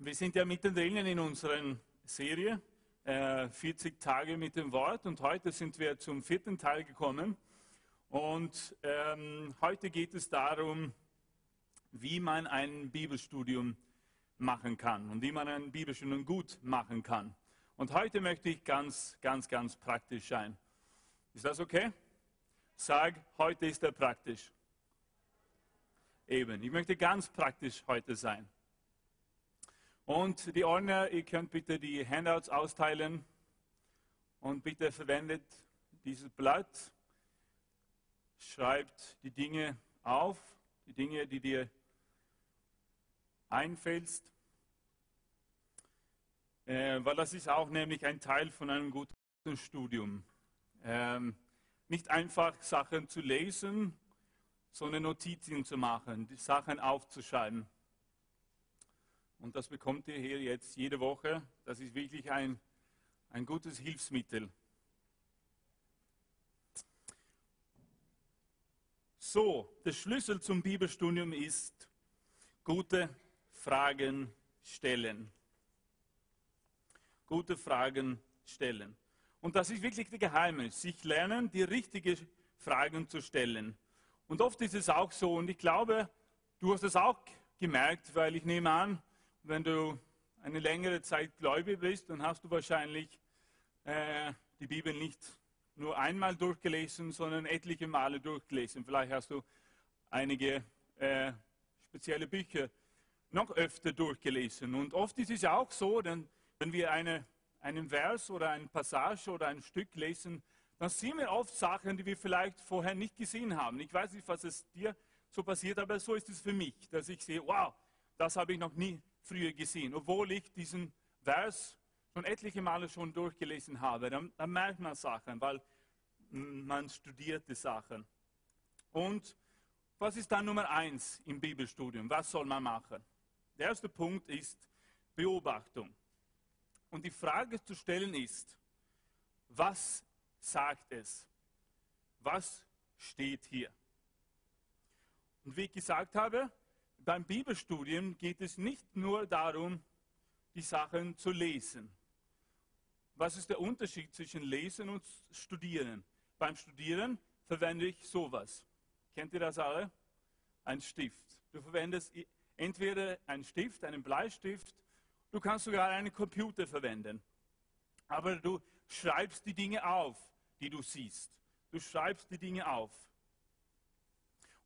Wir sind ja mittendrin in unserer Serie äh, 40 Tage mit dem Wort und heute sind wir zum vierten Teil gekommen. Und ähm, heute geht es darum, wie man ein Bibelstudium machen kann und wie man ein Bibelstudium gut machen kann. Und heute möchte ich ganz, ganz, ganz praktisch sein. Ist das okay? Sag, heute ist er praktisch. Eben, ich möchte ganz praktisch heute sein. Und die Ordner, ihr könnt bitte die Handouts austeilen und bitte verwendet dieses Blatt. Schreibt die Dinge auf, die Dinge, die dir einfällst. Äh, weil das ist auch nämlich ein Teil von einem guten Studium. Ähm, nicht einfach Sachen zu lesen, sondern Notizen zu machen, die Sachen aufzuschreiben. Und das bekommt ihr hier jetzt jede Woche. Das ist wirklich ein, ein gutes Hilfsmittel. So, der Schlüssel zum Bibelstudium ist gute Fragen stellen. Gute Fragen stellen. Und das ist wirklich der Geheimnis, sich lernen, die richtigen Fragen zu stellen. Und oft ist es auch so, und ich glaube, du hast es auch gemerkt, weil ich nehme an, wenn du eine längere Zeit gläubig bist, dann hast du wahrscheinlich äh, die Bibel nicht nur einmal durchgelesen, sondern etliche Male durchgelesen. Vielleicht hast du einige äh, spezielle Bücher noch öfter durchgelesen. Und oft ist es ja auch so, denn wenn wir eine, einen Vers oder eine Passage oder ein Stück lesen, dann sehen wir oft Sachen, die wir vielleicht vorher nicht gesehen haben. Ich weiß nicht, was es dir so passiert, aber so ist es für mich, dass ich sehe, wow, das habe ich noch nie früher gesehen, obwohl ich diesen Vers schon etliche Male schon durchgelesen habe. Dann, dann merkt man Sachen, weil man studiert die Sachen. Und was ist dann Nummer eins im Bibelstudium? Was soll man machen? Der erste Punkt ist Beobachtung. Und die Frage zu stellen ist, was sagt es? Was steht hier? Und wie ich gesagt habe, beim Bibelstudium geht es nicht nur darum, die Sachen zu lesen. Was ist der Unterschied zwischen Lesen und Studieren? Beim Studieren verwende ich sowas. Kennt ihr das alle? Ein Stift. Du verwendest entweder einen Stift, einen Bleistift, du kannst sogar einen Computer verwenden. Aber du schreibst die Dinge auf, die du siehst. Du schreibst die Dinge auf.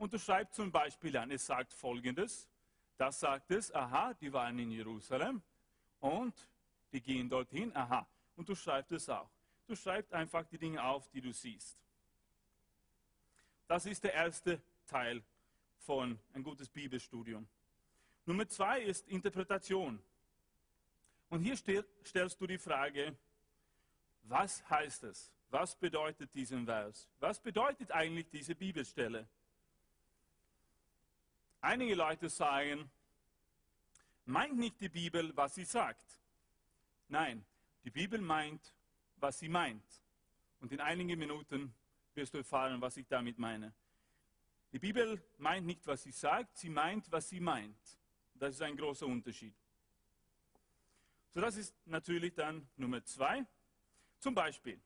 Und du schreibst zum Beispiel an, es sagt folgendes, das sagt es, aha, die waren in Jerusalem und die gehen dorthin, aha. Und du schreibst es auch. Du schreibst einfach die Dinge auf, die du siehst. Das ist der erste Teil von ein gutes Bibelstudium. Nummer zwei ist Interpretation. Und hier stellst du die Frage, was heißt es? Was bedeutet diesen Vers? Was bedeutet eigentlich diese Bibelstelle? Einige Leute sagen, meint nicht die Bibel, was sie sagt. Nein, die Bibel meint, was sie meint. Und in einigen Minuten wirst du erfahren, was ich damit meine. Die Bibel meint nicht, was sie sagt, sie meint, was sie meint. Das ist ein großer Unterschied. So, das ist natürlich dann Nummer zwei. Zum Beispiel,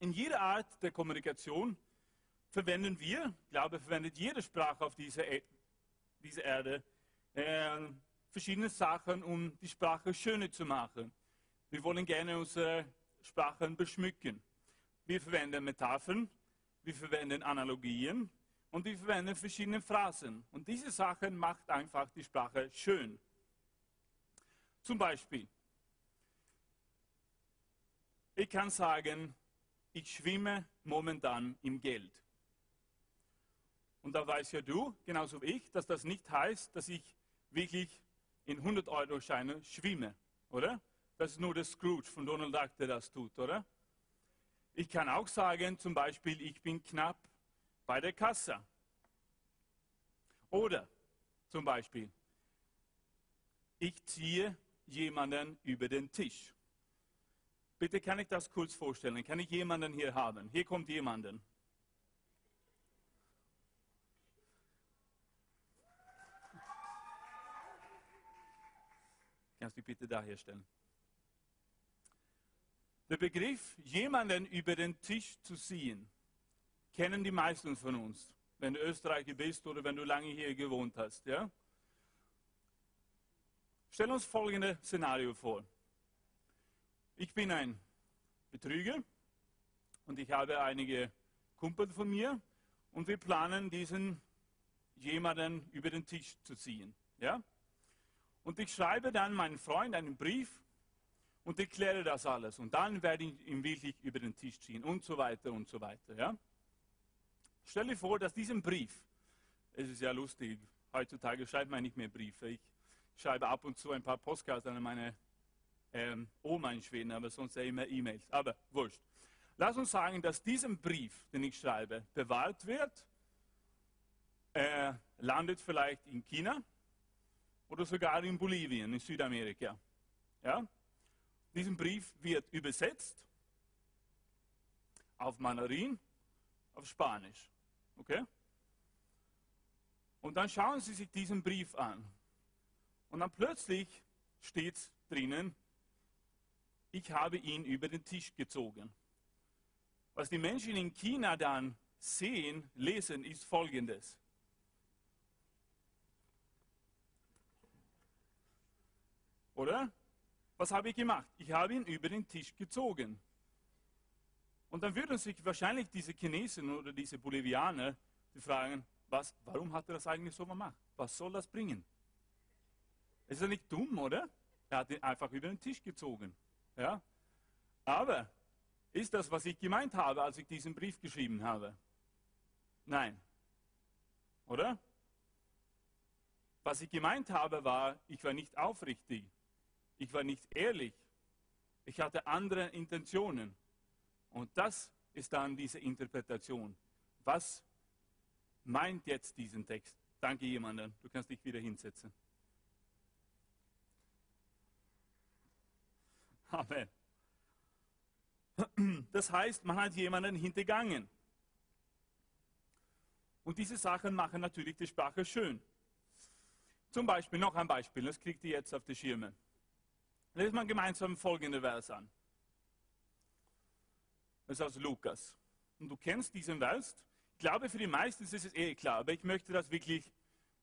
in jeder Art der Kommunikation verwenden wir, ich glaube, verwendet jede Sprache auf dieser dieser Erde äh, verschiedene Sachen, um die Sprache schöner zu machen. Wir wollen gerne unsere Sprachen beschmücken. Wir verwenden Metaphern, wir verwenden Analogien und wir verwenden verschiedene Phrasen. Und diese Sachen macht einfach die Sprache schön. Zum Beispiel, ich kann sagen, ich schwimme momentan im Geld. Und da weiß ja du, genauso wie ich, dass das nicht heißt, dass ich wirklich in 100-Euro-Scheine schwimme, oder? Das ist nur der Scrooge von Donald Duck, der das tut, oder? Ich kann auch sagen, zum Beispiel, ich bin knapp bei der Kasse. Oder zum Beispiel, ich ziehe jemanden über den Tisch. Bitte kann ich das kurz vorstellen? Kann ich jemanden hier haben? Hier kommt jemanden. Kannst du bitte da herstellen? Der Begriff, jemanden über den Tisch zu ziehen, kennen die meisten von uns, wenn du Österreicher bist oder wenn du lange hier gewohnt hast. Ja? Stell uns folgendes Szenario vor. Ich bin ein Betrüger und ich habe einige Kumpel von mir und wir planen, diesen jemanden über den Tisch zu ziehen. Ja? Und ich schreibe dann meinem Freund einen Brief und erkläre das alles. Und dann werde ich ihn wirklich über den Tisch ziehen und so weiter und so weiter. Ja? Stell dir vor, dass diesen Brief, es ist ja lustig, heutzutage schreibt man nicht mehr Briefe. Ich schreibe ab und zu ein paar Postkarten an meine ähm, Oma in Schweden, aber sonst ja immer E-Mails. Aber wurscht. Lass uns sagen, dass diesen Brief, den ich schreibe, bewahrt wird. Er landet vielleicht in China oder sogar in Bolivien, in Südamerika. Ja? Diesen Brief wird übersetzt auf Mandarin, auf Spanisch. Okay? Und dann schauen Sie sich diesen Brief an. Und dann plötzlich steht drinnen, ich habe ihn über den Tisch gezogen. Was die Menschen in China dann sehen, lesen, ist folgendes. Oder? Was habe ich gemacht? Ich habe ihn über den Tisch gezogen. Und dann würden sich wahrscheinlich diese Chinesen oder diese Bolivianer die fragen, was, warum hat er das eigentlich so gemacht? Was soll das bringen? Ist er nicht dumm, oder? Er hat ihn einfach über den Tisch gezogen. Ja? Aber ist das, was ich gemeint habe, als ich diesen Brief geschrieben habe? Nein. Oder? Was ich gemeint habe, war, ich war nicht aufrichtig. Ich war nicht ehrlich. Ich hatte andere Intentionen. Und das ist dann diese Interpretation. Was meint jetzt diesen Text? Danke jemandem. Du kannst dich wieder hinsetzen. Amen. Das heißt, man hat jemanden hintergangen. Und diese Sachen machen natürlich die Sprache schön. Zum Beispiel, noch ein Beispiel, das kriegt ihr jetzt auf die Schirme. Lesen wir gemeinsam folgende Vers an. Das ist aus Lukas. Und du kennst diesen Vers. Ich glaube, für die meisten ist es eh klar, aber ich möchte das wirklich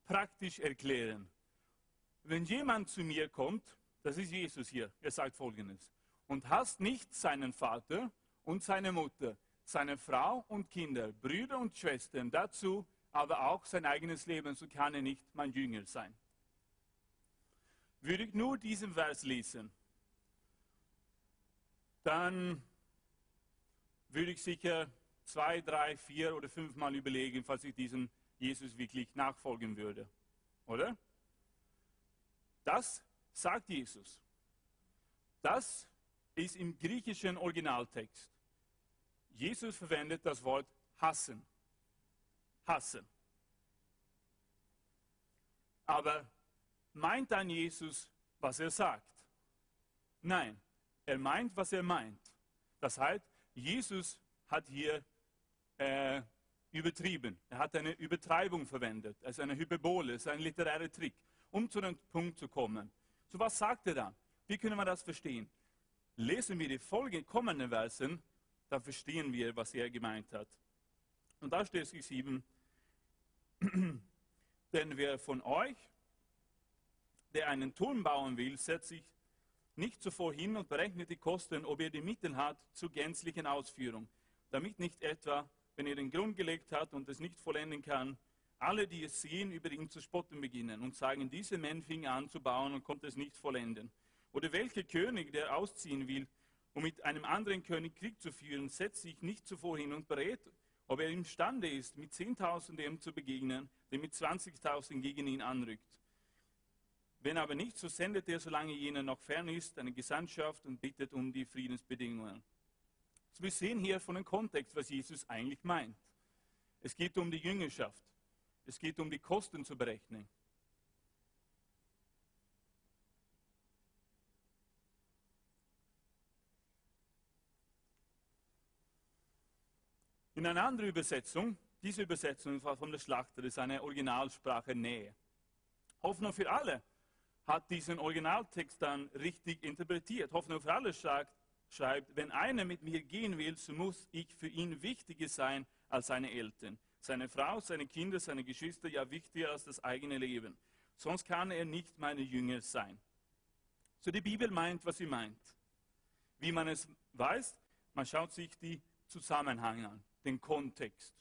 praktisch erklären. Wenn jemand zu mir kommt, das ist Jesus hier, er sagt folgendes, und hasst nicht seinen Vater und seine Mutter, seine Frau und Kinder, Brüder und Schwestern, dazu aber auch sein eigenes Leben, so kann er nicht mein Jünger sein würde ich nur diesen Vers lesen, dann würde ich sicher zwei, drei, vier oder fünfmal überlegen, falls ich diesem Jesus wirklich nachfolgen würde. Oder? Das sagt Jesus. Das ist im griechischen Originaltext. Jesus verwendet das Wort hassen. Hassen. Aber meint dann Jesus, was er sagt? Nein, er meint, was er meint. Das heißt, Jesus hat hier äh, übertrieben. Er hat eine Übertreibung verwendet, also eine Hyperbole, ist ein literärer Trick, um zu dem Punkt zu kommen. So was sagt er dann? Wie können wir das verstehen? Lesen wir die folgenden Versen, dann verstehen wir, was er gemeint hat. Und da steht es geschrieben, denn wer von euch der einen Turm bauen will, setzt sich nicht zuvor hin und berechnet die Kosten, ob er die Mittel hat zur gänzlichen Ausführung, damit nicht etwa, wenn er den Grund gelegt hat und es nicht vollenden kann, alle, die es sehen, über ihn zu spotten beginnen und sagen, dieser Mann fing an zu bauen und konnte es nicht vollenden. Oder welcher König, der ausziehen will, um mit einem anderen König Krieg zu führen, setzt sich nicht zuvor hin und berät, ob er imstande ist, mit 10.000 dem zu begegnen, der mit 20.000 gegen ihn anrückt. Wenn aber nicht, so sendet er, solange jener noch fern ist, eine Gesandtschaft und bittet um die Friedensbedingungen. Also wir sehen hier von dem Kontext, was Jesus eigentlich meint. Es geht um die Jüngerschaft. Es geht um die Kosten zu berechnen. In einer anderen Übersetzung, diese Übersetzung von der Schlachter ist eine Originalsprache Nähe. Hoffnung für alle hat diesen Originaltext dann richtig interpretiert. Hoffnung für alle sagt, schreibt, wenn einer mit mir gehen will, so muss ich für ihn wichtiger sein als seine Eltern, seine Frau, seine Kinder, seine Geschwister, ja wichtiger als das eigene Leben. Sonst kann er nicht meine Jünger sein. So die Bibel meint, was sie meint. Wie man es weiß, man schaut sich die Zusammenhänge an, den Kontext,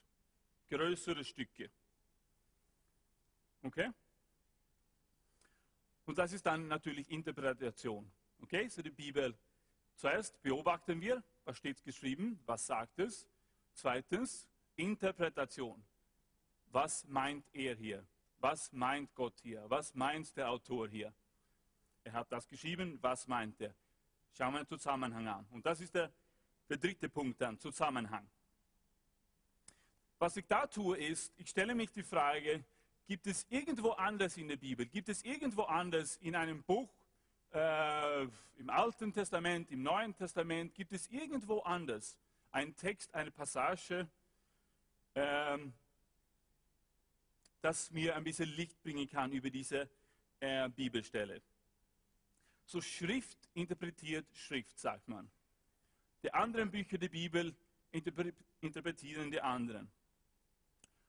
größere Stücke. Okay? Und das ist dann natürlich Interpretation. Okay, so die Bibel. Zuerst beobachten wir, was steht geschrieben, was sagt es. Zweitens, Interpretation. Was meint er hier? Was meint Gott hier? Was meint der Autor hier? Er hat das geschrieben, was meint er? Schauen wir den Zusammenhang an. Und das ist der, der dritte Punkt dann, Zusammenhang. Was ich da tue, ist, ich stelle mich die Frage, gibt es irgendwo anders in der Bibel, gibt es irgendwo anders in einem Buch, äh, im Alten Testament, im Neuen Testament, gibt es irgendwo anders einen Text, eine Passage, ähm, das mir ein bisschen Licht bringen kann über diese äh, Bibelstelle. So Schrift interpretiert Schrift, sagt man. Die anderen Bücher der Bibel interpretieren die anderen.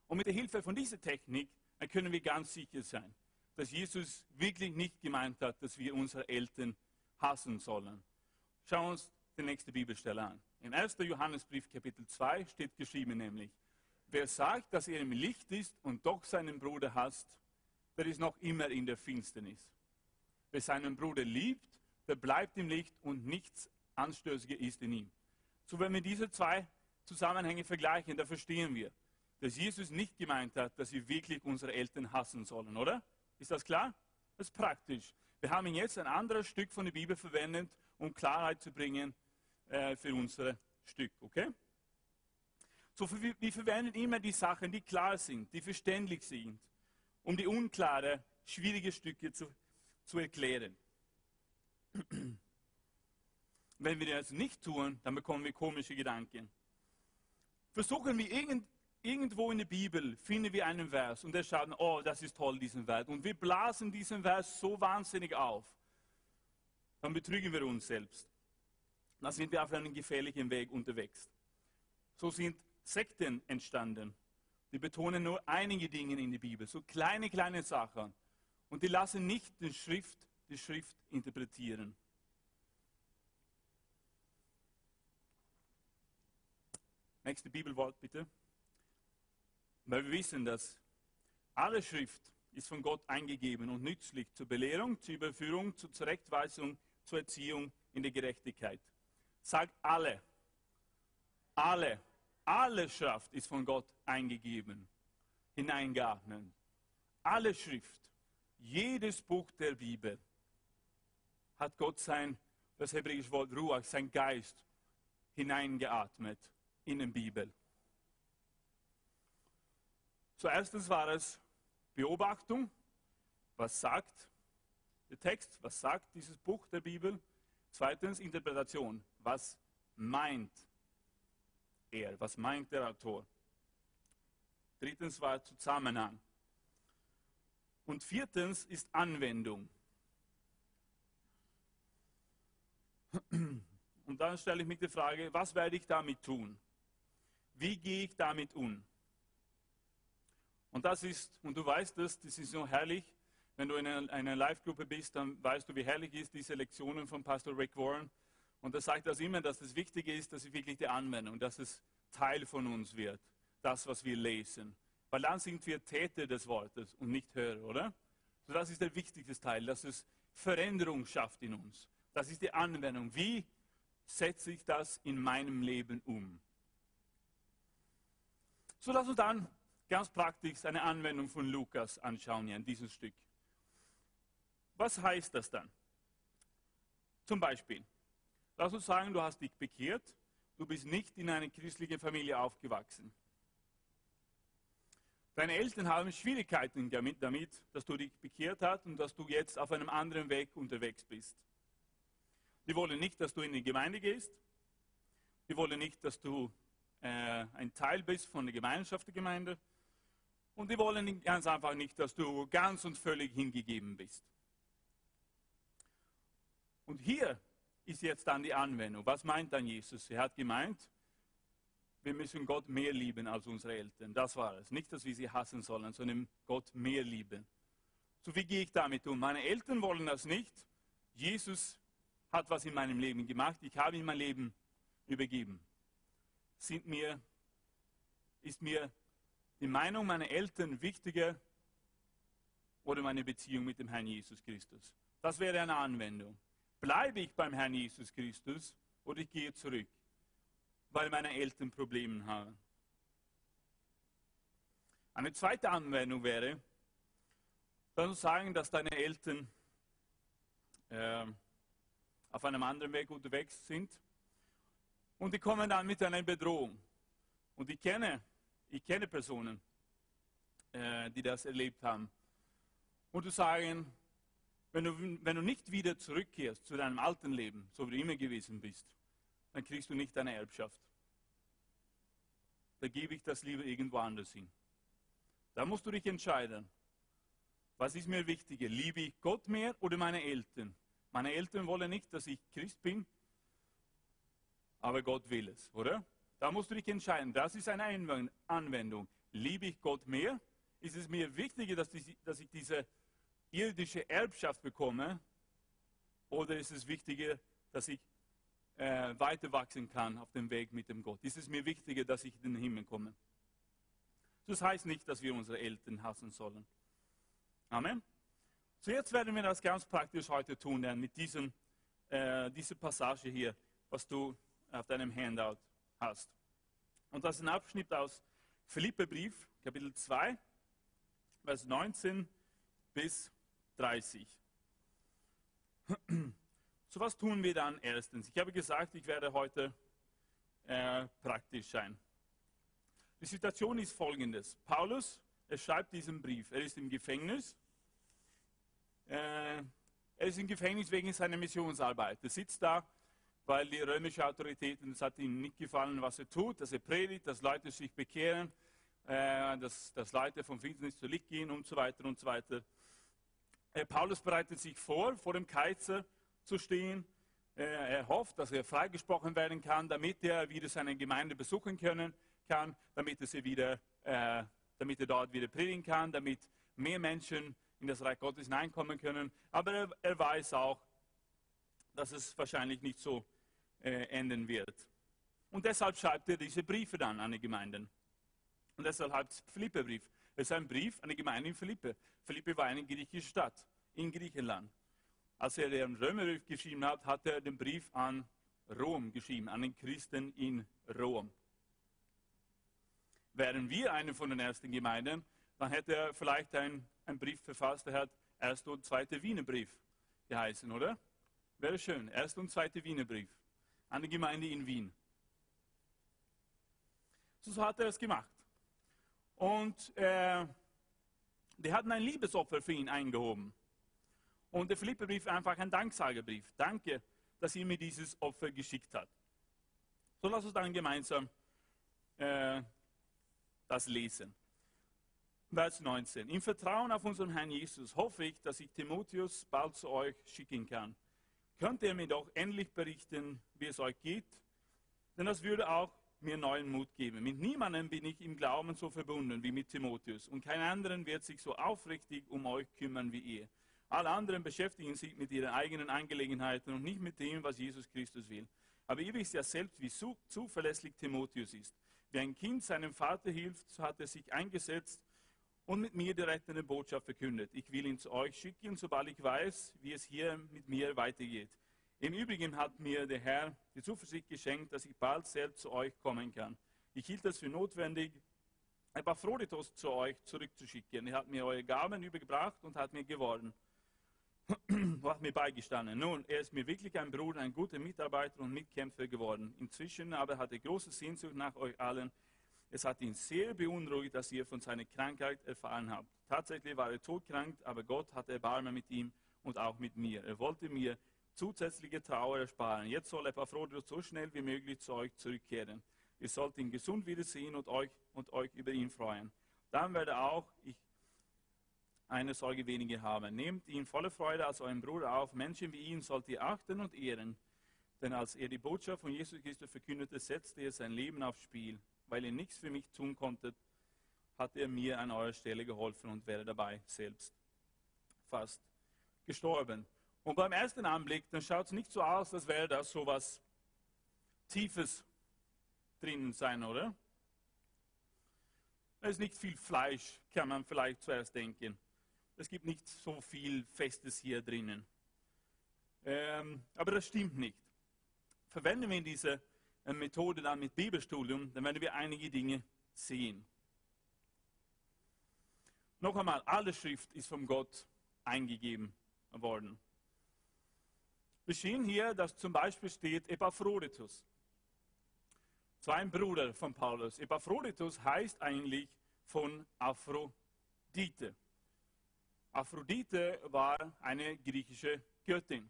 Und mit der Hilfe von dieser Technik können wir ganz sicher sein, dass Jesus wirklich nicht gemeint hat, dass wir unsere Eltern hassen sollen. Schauen wir uns die nächste Bibelstelle an. Im 1. Johannesbrief Kapitel 2 steht geschrieben nämlich, wer sagt, dass er im Licht ist und doch seinen Bruder hasst, der ist noch immer in der Finsternis. Wer seinen Bruder liebt, der bleibt im Licht und nichts Anstößiger ist in ihm. So wenn wir diese zwei Zusammenhänge vergleichen, da verstehen wir, dass Jesus nicht gemeint hat, dass wir wirklich unsere Eltern hassen sollen, oder? Ist das klar? Das ist praktisch. Wir haben jetzt ein anderes Stück von der Bibel verwendet, um Klarheit zu bringen äh, für unser Stück, okay? So, wir, verwenden immer die Sachen, die klar sind, die verständlich sind, um die unklare, schwierige Stücke zu, zu erklären. Wenn wir das nicht tun, dann bekommen wir komische Gedanken. Versuchen wir irgend, irgendwo in der Bibel, finden wir einen Vers und wir schauen, oh, das ist toll, diesen Vers. Und wir blasen diesen Vers so wahnsinnig auf. Dann betrügen wir uns selbst. Dann sind wir auf einem gefährlichen Weg unterwegs. So sind Sekten entstanden. Die betonen nur einige Dinge in der Bibel, so kleine, kleine Sachen. Und die lassen nicht die Schrift, die Schrift interpretieren. Nächste Bibelwort bitte. Weil wir wissen, dass alle Schrift ist von Gott eingegeben und nützlich zur Belehrung, zur Überführung, zur Zurechtweisung, zur Erziehung in der Gerechtigkeit. Sag alle. Alle. Alle Schrift ist von Gott eingegeben, hineingeatmet. Alle Schrift, jedes Buch der Bibel hat Gott sein, das hebräische Wort Ruach, sein Geist hineingeatmet in die Bibel. Zuerst war es Beobachtung, was sagt der Text, was sagt dieses Buch der Bibel. Zweitens Interpretation, was meint er, was meint der Autor. Drittens war Zusammenhang. Und viertens ist Anwendung. Und dann stelle ich mich die Frage, was werde ich damit tun? Wie gehe ich damit um? Und das ist, und du weißt das, das ist so herrlich, wenn du in einer Live-Gruppe bist, dann weißt du, wie herrlich ist diese Lektionen von Pastor Rick Warren. Und er sagt das immer, dass das Wichtige ist, dass es wirklich die Anwendung, dass es Teil von uns wird, das, was wir lesen. Weil dann sind wir Täter des Wortes und nicht Hörer, oder? So das ist der wichtigste Teil, dass es Veränderung schafft in uns. Das ist die Anwendung. Wie setze ich das in meinem Leben um? So lass uns dann ganz praktisch eine Anwendung von Lukas anschauen hier in diesem Stück. Was heißt das dann? Zum Beispiel, lass uns sagen, du hast dich bekehrt, du bist nicht in einer christlichen Familie aufgewachsen. Deine Eltern haben Schwierigkeiten damit, damit, dass du dich bekehrt hast und dass du jetzt auf einem anderen Weg unterwegs bist. Die wollen nicht, dass du in die Gemeinde gehst. Die wollen nicht, dass du äh, ein Teil bist von der Gemeinschaft der Gemeinde. Und die wollen ganz einfach nicht, dass du ganz und völlig hingegeben bist. Und hier ist jetzt dann die Anwendung. Was meint dann Jesus? Er hat gemeint, wir müssen Gott mehr lieben als unsere Eltern. Das war es. Nicht, dass wir sie hassen sollen, sondern Gott mehr lieben. So wie gehe ich damit um? Meine Eltern wollen das nicht. Jesus hat was in meinem Leben gemacht. Ich habe ihm mein Leben übergeben. Sind mir, ist mir die Meinung meiner Eltern wichtiger oder meine Beziehung mit dem Herrn Jesus Christus? Das wäre eine Anwendung. Bleibe ich beim Herrn Jesus Christus oder ich gehe zurück, weil meine Eltern Probleme haben? Eine zweite Anwendung wäre, dann sagen, dass deine Eltern äh, auf einem anderen Weg unterwegs sind und die kommen dann mit einer Bedrohung. Und ich kenne, ich kenne Personen, äh, die das erlebt haben. Und du sagen, wenn du, wenn du nicht wieder zurückkehrst zu deinem alten Leben, so wie du immer gewesen bist, dann kriegst du nicht deine Erbschaft. Da gebe ich das lieber irgendwo anders hin. Da musst du dich entscheiden. Was ist mir wichtiger? Liebe ich Gott mehr oder meine Eltern? Meine Eltern wollen nicht, dass ich Christ bin, aber Gott will es, oder? Da musst du dich entscheiden. Das ist eine Anwendung. Liebe ich Gott mehr? Ist es mir wichtiger, dass ich, diese irdische Erbschaft bekomme? Oder ist es wichtiger, dass ich äh, weiter wachsen kann auf dem Weg mit dem Gott? Ist es mir wichtiger, dass ich in den Himmel komme? Das heißt nicht, dass wir unsere Eltern hassen sollen. Amen. So jetzt werden wir das ganz praktisch heute tun, denn mit diesem, äh, dieser Passage hier, was du auf deinem Handout hast. Und das ist ein Abschnitt aus Philippebrief, Kapitel 2, Vers 19 bis 30. So was tun wir dann erstens? Ich habe gesagt, ich werde heute äh, praktisch sein. Die Situation ist folgendes. Paulus, er schreibt diesen Brief. Er ist im Gefängnis. Äh, er ist im Gefängnis wegen seiner Missionsarbeit. Er sitzt da, weil die römische Autoritäten, es hat ihnen nicht gefallen, was er tut, dass er predigt, dass Leute sich bekehren, äh, dass, dass Leute vom Finsternis zu Licht gehen und so weiter und so weiter. Äh, Paulus bereitet sich vor, vor dem Kaiser zu stehen. Äh, er hofft, dass er freigesprochen werden kann, damit er wieder seine Gemeinde besuchen können kann, damit er, sie wieder, äh, damit er dort wieder predigen kann, damit mehr Menschen in das Reich Gottes hineinkommen können. Aber er, er weiß auch, dass es wahrscheinlich nicht so äh, enden wird. Und deshalb schreibt er diese Briefe dann an die Gemeinden. Und deshalb heißt es Philipperbrief. Es ist ein Brief an die Gemeinde in Philippe. Philippe war eine griechische Stadt in Griechenland. Als er den Römerbrief geschrieben hat, hat er den Brief an Rom geschrieben, an den Christen in Rom. Wären wir eine von den ersten Gemeinden, dann hätte er vielleicht einen Brief verfasst, der hat erster und zweiter Wiener Brief geheißen, oder? Wäre schön. Erster und zweiter Wiener Brief an die Gemeinde in Wien. So hat er es gemacht. Und äh, die hatten ein Liebesopfer für ihn eingehoben. Und der Philipperbrief einfach ein Danksagebrief. Danke, dass ihr mir dieses Opfer geschickt habt. So lass uns dann gemeinsam äh, das lesen. Vers 19. Im Vertrauen auf unseren Herrn Jesus hoffe ich, dass ich Timotheus bald zu euch schicken kann. Könnt ihr mir doch endlich berichten, wie es euch geht? Denn das würde auch mir neuen Mut geben. Mit niemandem bin ich im Glauben so verbunden wie mit Timotheus. Und kein anderen wird sich so aufrichtig um euch kümmern wie ihr. Alle anderen beschäftigen sich mit ihren eigenen Angelegenheiten und nicht mit dem, was Jesus Christus will. Aber ihr wisst ja selbst, wie zuverlässig Timotheus ist. Wie ein Kind seinem Vater hilft, so hat er sich eingesetzt und mit mir die rettende Botschaft verkündet. Ich will ihn zu euch schicken, sobald ich weiß, wie es hier mit mir weitergeht. Im Übrigen hat mir der Herr die Zuversicht geschenkt, dass ich bald selbst zu euch kommen kann. Ich hielt es für notwendig, Epaphroditus zu euch zurückzuschicken. Er hat mir eure Gaben übergebracht und hat mir geworden. hat mir beigestanden. Nun, er ist mir wirklich ein Bruder, ein guter Mitarbeiter und Mitkämpfer geworden. Inzwischen aber hat er große Sehnsucht nach euch allen. Es hat ihn sehr beunruhigt, dass ihr von seiner Krankheit erfahren habt. Tatsächlich war er todkrank, aber Gott hatte Erbarmen mit ihm und auch mit mir. Er wollte mir zusätzliche Trauer ersparen. Jetzt soll Epaphroditus so schnell wie möglich zu euch zurückkehren. Ihr sollt ihn gesund wiedersehen und euch, und euch über ihn freuen. Dann werde auch ich eine Sorge weniger haben. Nehmt ihn voller Freude als euren Bruder auf. Menschen wie ihn sollt ihr achten und ehren. Denn als er die Botschaft von Jesus Christus verkündete, setzte er sein Leben aufs Spiel. Weil ihr nichts für mich tun konntet, hat er mir an eurer Stelle geholfen und wäre dabei selbst fast gestorben. Und beim ersten Anblick, dann schaut es nicht so aus, als wäre das so was Tiefes drinnen sein, oder? Es ist nicht viel Fleisch, kann man vielleicht zuerst denken. Es gibt nicht so viel Festes hier drinnen. Ähm, aber das stimmt nicht. Verwenden wir diese Methode dann mit Bibelstudium, dann werden wir einige Dinge sehen. Noch einmal, alle Schrift ist von Gott eingegeben worden. Wir sehen hier, dass zum Beispiel steht Epaphroditus. So ein Bruder von Paulus. Epaphroditus heißt eigentlich von Aphrodite. Aphrodite war eine griechische Göttin.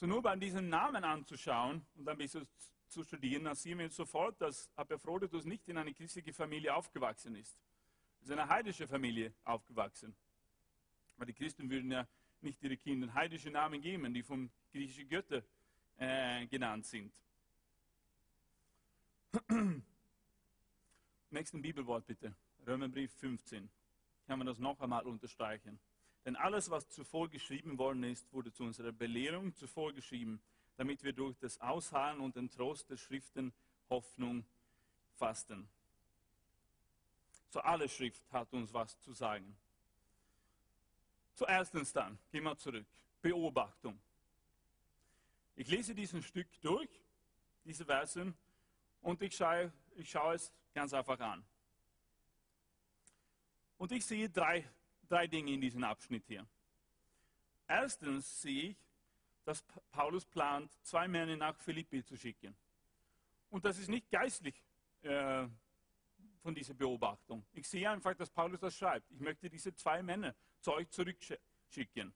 So nur bei diesem Namen anzuschauen und ein bisschen zu studieren, dann sehen wir sofort, dass Epaphroditus nicht in eine christliche Familie aufgewachsen ist. Er ist in einer heidischen Familie aufgewachsen. Weil die Christen würden ja nicht ihre Kindern heidische Namen geben, die von griechischen Göttern äh, genannt sind. Nächsten Bibelwort bitte. Römerbrief 15. Kann man das noch einmal unterstreichen. Denn alles, was zuvor geschrieben worden ist, wurde zu unserer Belehrung zuvor geschrieben, damit wir durch das Ausharren und den Trost der Schriften Hoffnung fasten. So alle Schrift hat uns was zu sagen. Zuerstens dann, gehen wir zurück, Beobachtung. Ich lese diesen Stück durch, diese Versen, und ich schaue, ich schaue es ganz einfach an. Und ich sehe drei, drei Dinge in diesem Abschnitt hier. Erstens sehe ich, dass Paulus plant, zwei Männer nach Philippi zu schicken. Und das ist nicht geistlich äh, von dieser Beobachtung. Ich sehe einfach, dass Paulus das schreibt. Ich möchte diese zwei Männer zu euch zurückschicken.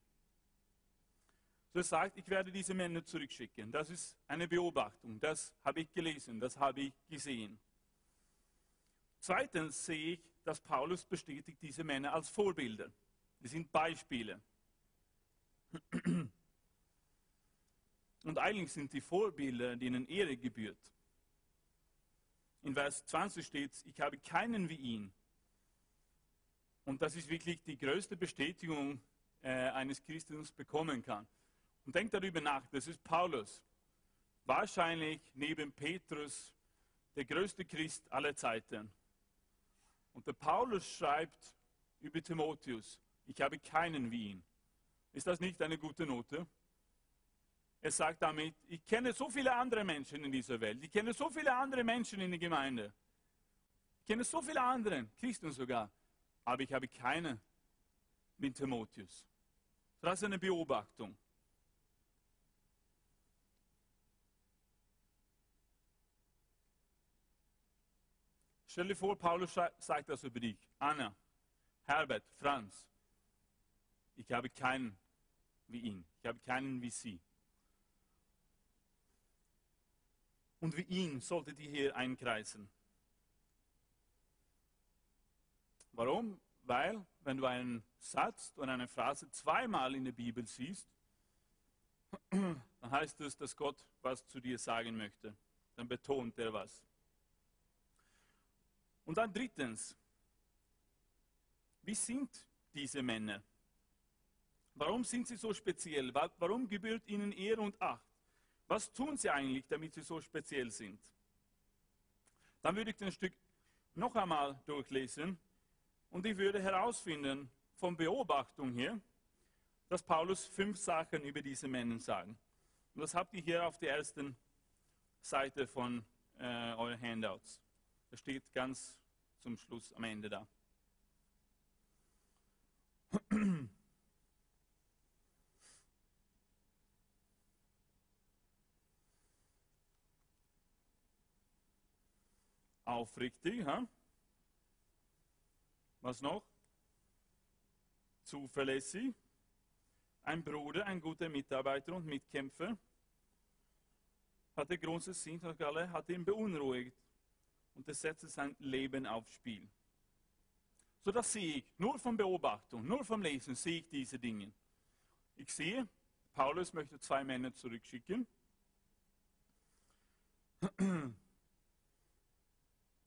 So er sagt, ich werde diese Männer zurückschicken. Das ist eine Beobachtung. Das habe ich gelesen, das habe ich gesehen. Zweitens sehe ich, dass Paulus bestätigt diese Männer als Vorbilder. Die sind Beispiele. Und eigentlich sind die Vorbilder, denen Ehre gebührt. In Vers 20 steht, ich habe keinen wie ihn. Und das ist wirklich die größte Bestätigung äh, eines Christens bekommen kann. Und denkt darüber nach, das ist Paulus. Wahrscheinlich neben Petrus der größte Christ aller Zeiten. Und der Paulus schreibt über Timotheus, ich habe keinen wie ihn. Ist das nicht eine gute Note? Er sagt damit, ich kenne so viele andere Menschen in dieser Welt. Ich kenne so viele andere Menschen in der Gemeinde. Ich kenne so viele andere, Christen sogar. Aber ich habe keine wie Timotheus. Das ist eine Beobachtung. Stell dir vor, Paulus sagt das über dich. Anna, Herbert, Franz. Ich habe keinen wie ihn. Ich habe keinen wie sie. Und wie ihn solltet ihr hier einkreisen. Warum? Weil, wenn du einen Satz oder eine Phrase zweimal in der Bibel siehst, dann heißt es, dass Gott was zu dir sagen möchte. Dann betont er was. Und dann drittens, wie sind diese Männer? Warum sind sie so speziell? Warum gebührt ihnen Ehre und Acht? Was tun sie eigentlich, damit sie so speziell sind? Dann würde ich das Stück noch einmal durchlesen und ich würde herausfinden, von Beobachtung her, dass Paulus fünf Sachen über diese Männer sagt. Und das habt ihr hier auf der ersten Seite von äh, euren Handouts. Das steht ganz zum Schluss am Ende da. Aufrichtig, ha? Was noch? Zuverlässig. Ein Bruder, ein guter Mitarbeiter und Mitkämpfer. Hatte großes Sinn, hat ihn beunruhigt und er setzte sein Leben aufs Spiel. So das sehe ich. Nur von Beobachtung, nur vom Lesen sehe ich diese Dinge. Ich sehe, Paulus möchte zwei Männer zurückschicken.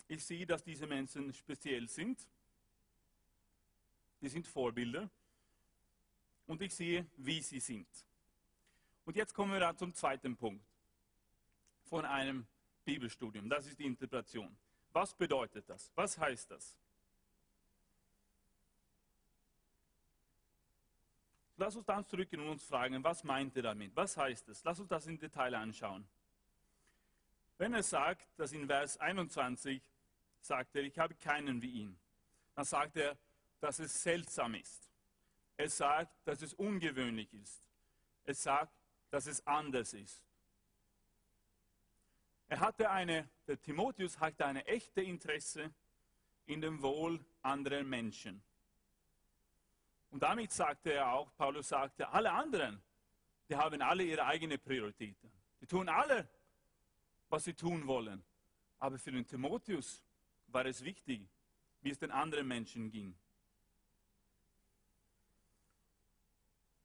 Ich sehe, dass diese Menschen speziell sind. Die sind Vorbilder. Und ich sehe, wie sie sind. Und jetzt kommen wir dann zum zweiten Punkt von einem Bibelstudium. Das ist die Interpretation. Was bedeutet das? Was heißt das? Lass uns dann zurückgehen und uns fragen, was meint er damit? Was heißt es? Lass uns das im Detail anschauen. Wenn er sagt, dass in Vers 21 sagt er, ich habe keinen wie ihn, dann sagt er, dass es seltsam ist. Er sagt, dass es ungewöhnlich ist. Er sagt, dass es anders ist. Er hatte eine, der Timotheus hatte eine echte Interesse in dem Wohl anderer Menschen. Und damit sagte er auch, Paulus sagte, alle anderen, die haben alle ihre eigenen Prioritäten. Die tun alle, was sie tun wollen. Aber für den Timotheus war es wichtig, wie es den anderen Menschen ging.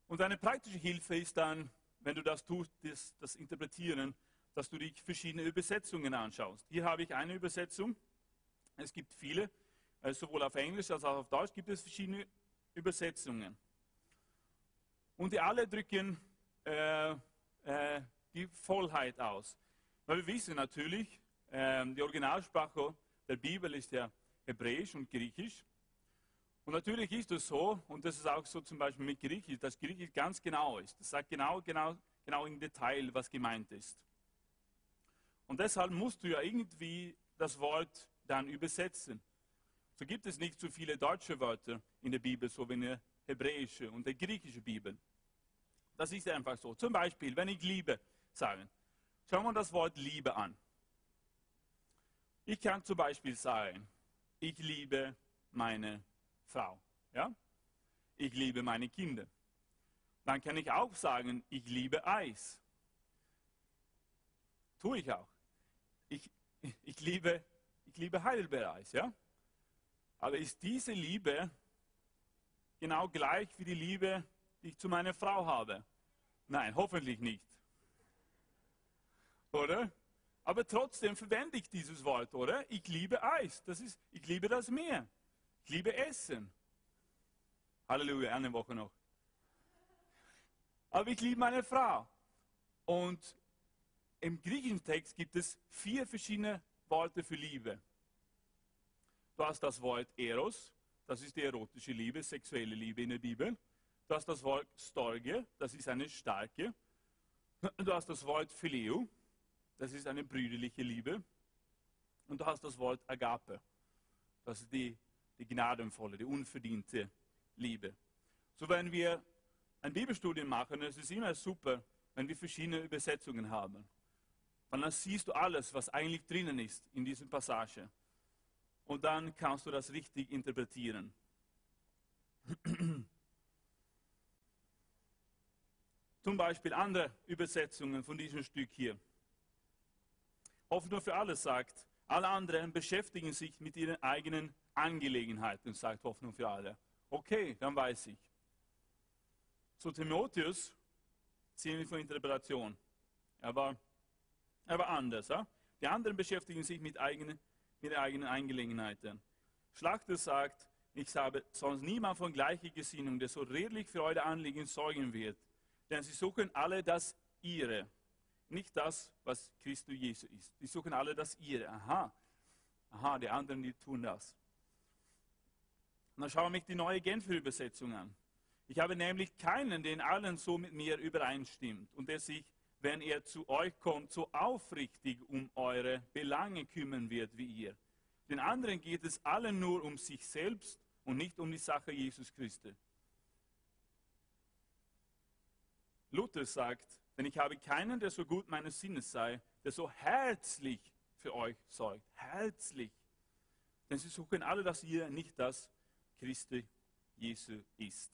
Und eine praktische Hilfe ist dann, wenn du das tust, das, das Interpretieren, dass du dich verschiedene Übersetzungen anschaust. Hier habe ich eine Übersetzung. Es gibt viele, äh, sowohl auf Englisch als auch auf Deutsch gibt es verschiedene Übersetzungen. Und die alle drücken äh, äh, die Vollheit aus. Weil wir wissen natürlich, äh, die Originalsprache der Bibel ist ja Hebräisch und Griechisch. Und natürlich ist es so, und das ist auch so zum Beispiel mit Griechisch, dass Griechisch ganz genau ist. Das sagt genau, genau, genau im Detail, was gemeint ist. Und deshalb musst du ja irgendwie das Wort dann übersetzen. So gibt es nicht so viele deutsche Wörter in der Bibel, so wie in der hebräische und der griechische Bibel. Das ist einfach so. Zum Beispiel, wenn ich Liebe sage, schauen wir das Wort Liebe an. Ich kann zum Beispiel sagen, ich liebe meine Frau. Ja? Ich liebe meine Kinder. Dann kann ich auch sagen, ich liebe Eis. Tue ich auch. Ich, ich, liebe, ich liebe Heidelbeereis. Ja? Aber ist diese Liebe genau gleich wie die Liebe, die ich zu meiner Frau habe? Nein, hoffentlich nicht. Oder? Aber trotzdem verwende ich dieses Wort, oder? Ich liebe Eis. Das ist, ich liebe das Meer. Ich liebe Essen. Halleluja, eine Woche noch. Aber ich liebe meine Frau. Und im griechischen Text gibt es vier verschiedene Worte für Liebe. Du hast das Wort Eros, das ist die erotische Liebe, sexuelle Liebe in der Bibel. Du hast das Wort Storge, das ist eine starke. Du hast das Wort Phileo, das ist eine brüderliche Liebe. Und du hast das Wort Agape, das ist die, die gnadenvolle, die unverdiente Liebe. So wenn wir ein Bibelstudium machen, es ist immer super, wenn wir verschiedene Übersetzungen haben. Und dann siehst du alles, was eigentlich drinnen ist in dieser Passage und dann kannst du das richtig interpretieren. Zum Beispiel andere Übersetzungen von diesem Stück hier. Hoffnung für alle sagt, alle anderen beschäftigen sich mit ihren eigenen Angelegenheiten, sagt Hoffnung für alle. Okay, dann weiß ich. Zu Timotheus ziehen wir von Interpretation. Er war, er war anders. Ja? Die anderen beschäftigen sich mit eigenen ihre eigenen Angelegenheiten. Schlachter sagt, ich habe sonst niemand von gleicher Gesinnung, der so redlich für eure Anliegen sorgen wird. Denn sie suchen alle das ihre, nicht das, was Christus Jesu ist. Sie suchen alle das ihre. Aha, aha, die anderen, die tun das. Und dann schaue ich die neue Genfer Übersetzung an. Ich habe nämlich keinen, den allen so mit mir übereinstimmt und der sich wenn er zu euch kommt, so aufrichtig um eure Belange kümmern wird wie ihr. Den anderen geht es allen nur um sich selbst und nicht um die Sache Jesus Christi. Luther sagt, denn ich habe keinen, der so gut meines Sinnes sei, der so herzlich für euch sorgt. Herzlich. Denn sie suchen alle, dass ihr nicht das Christi Jesu ist.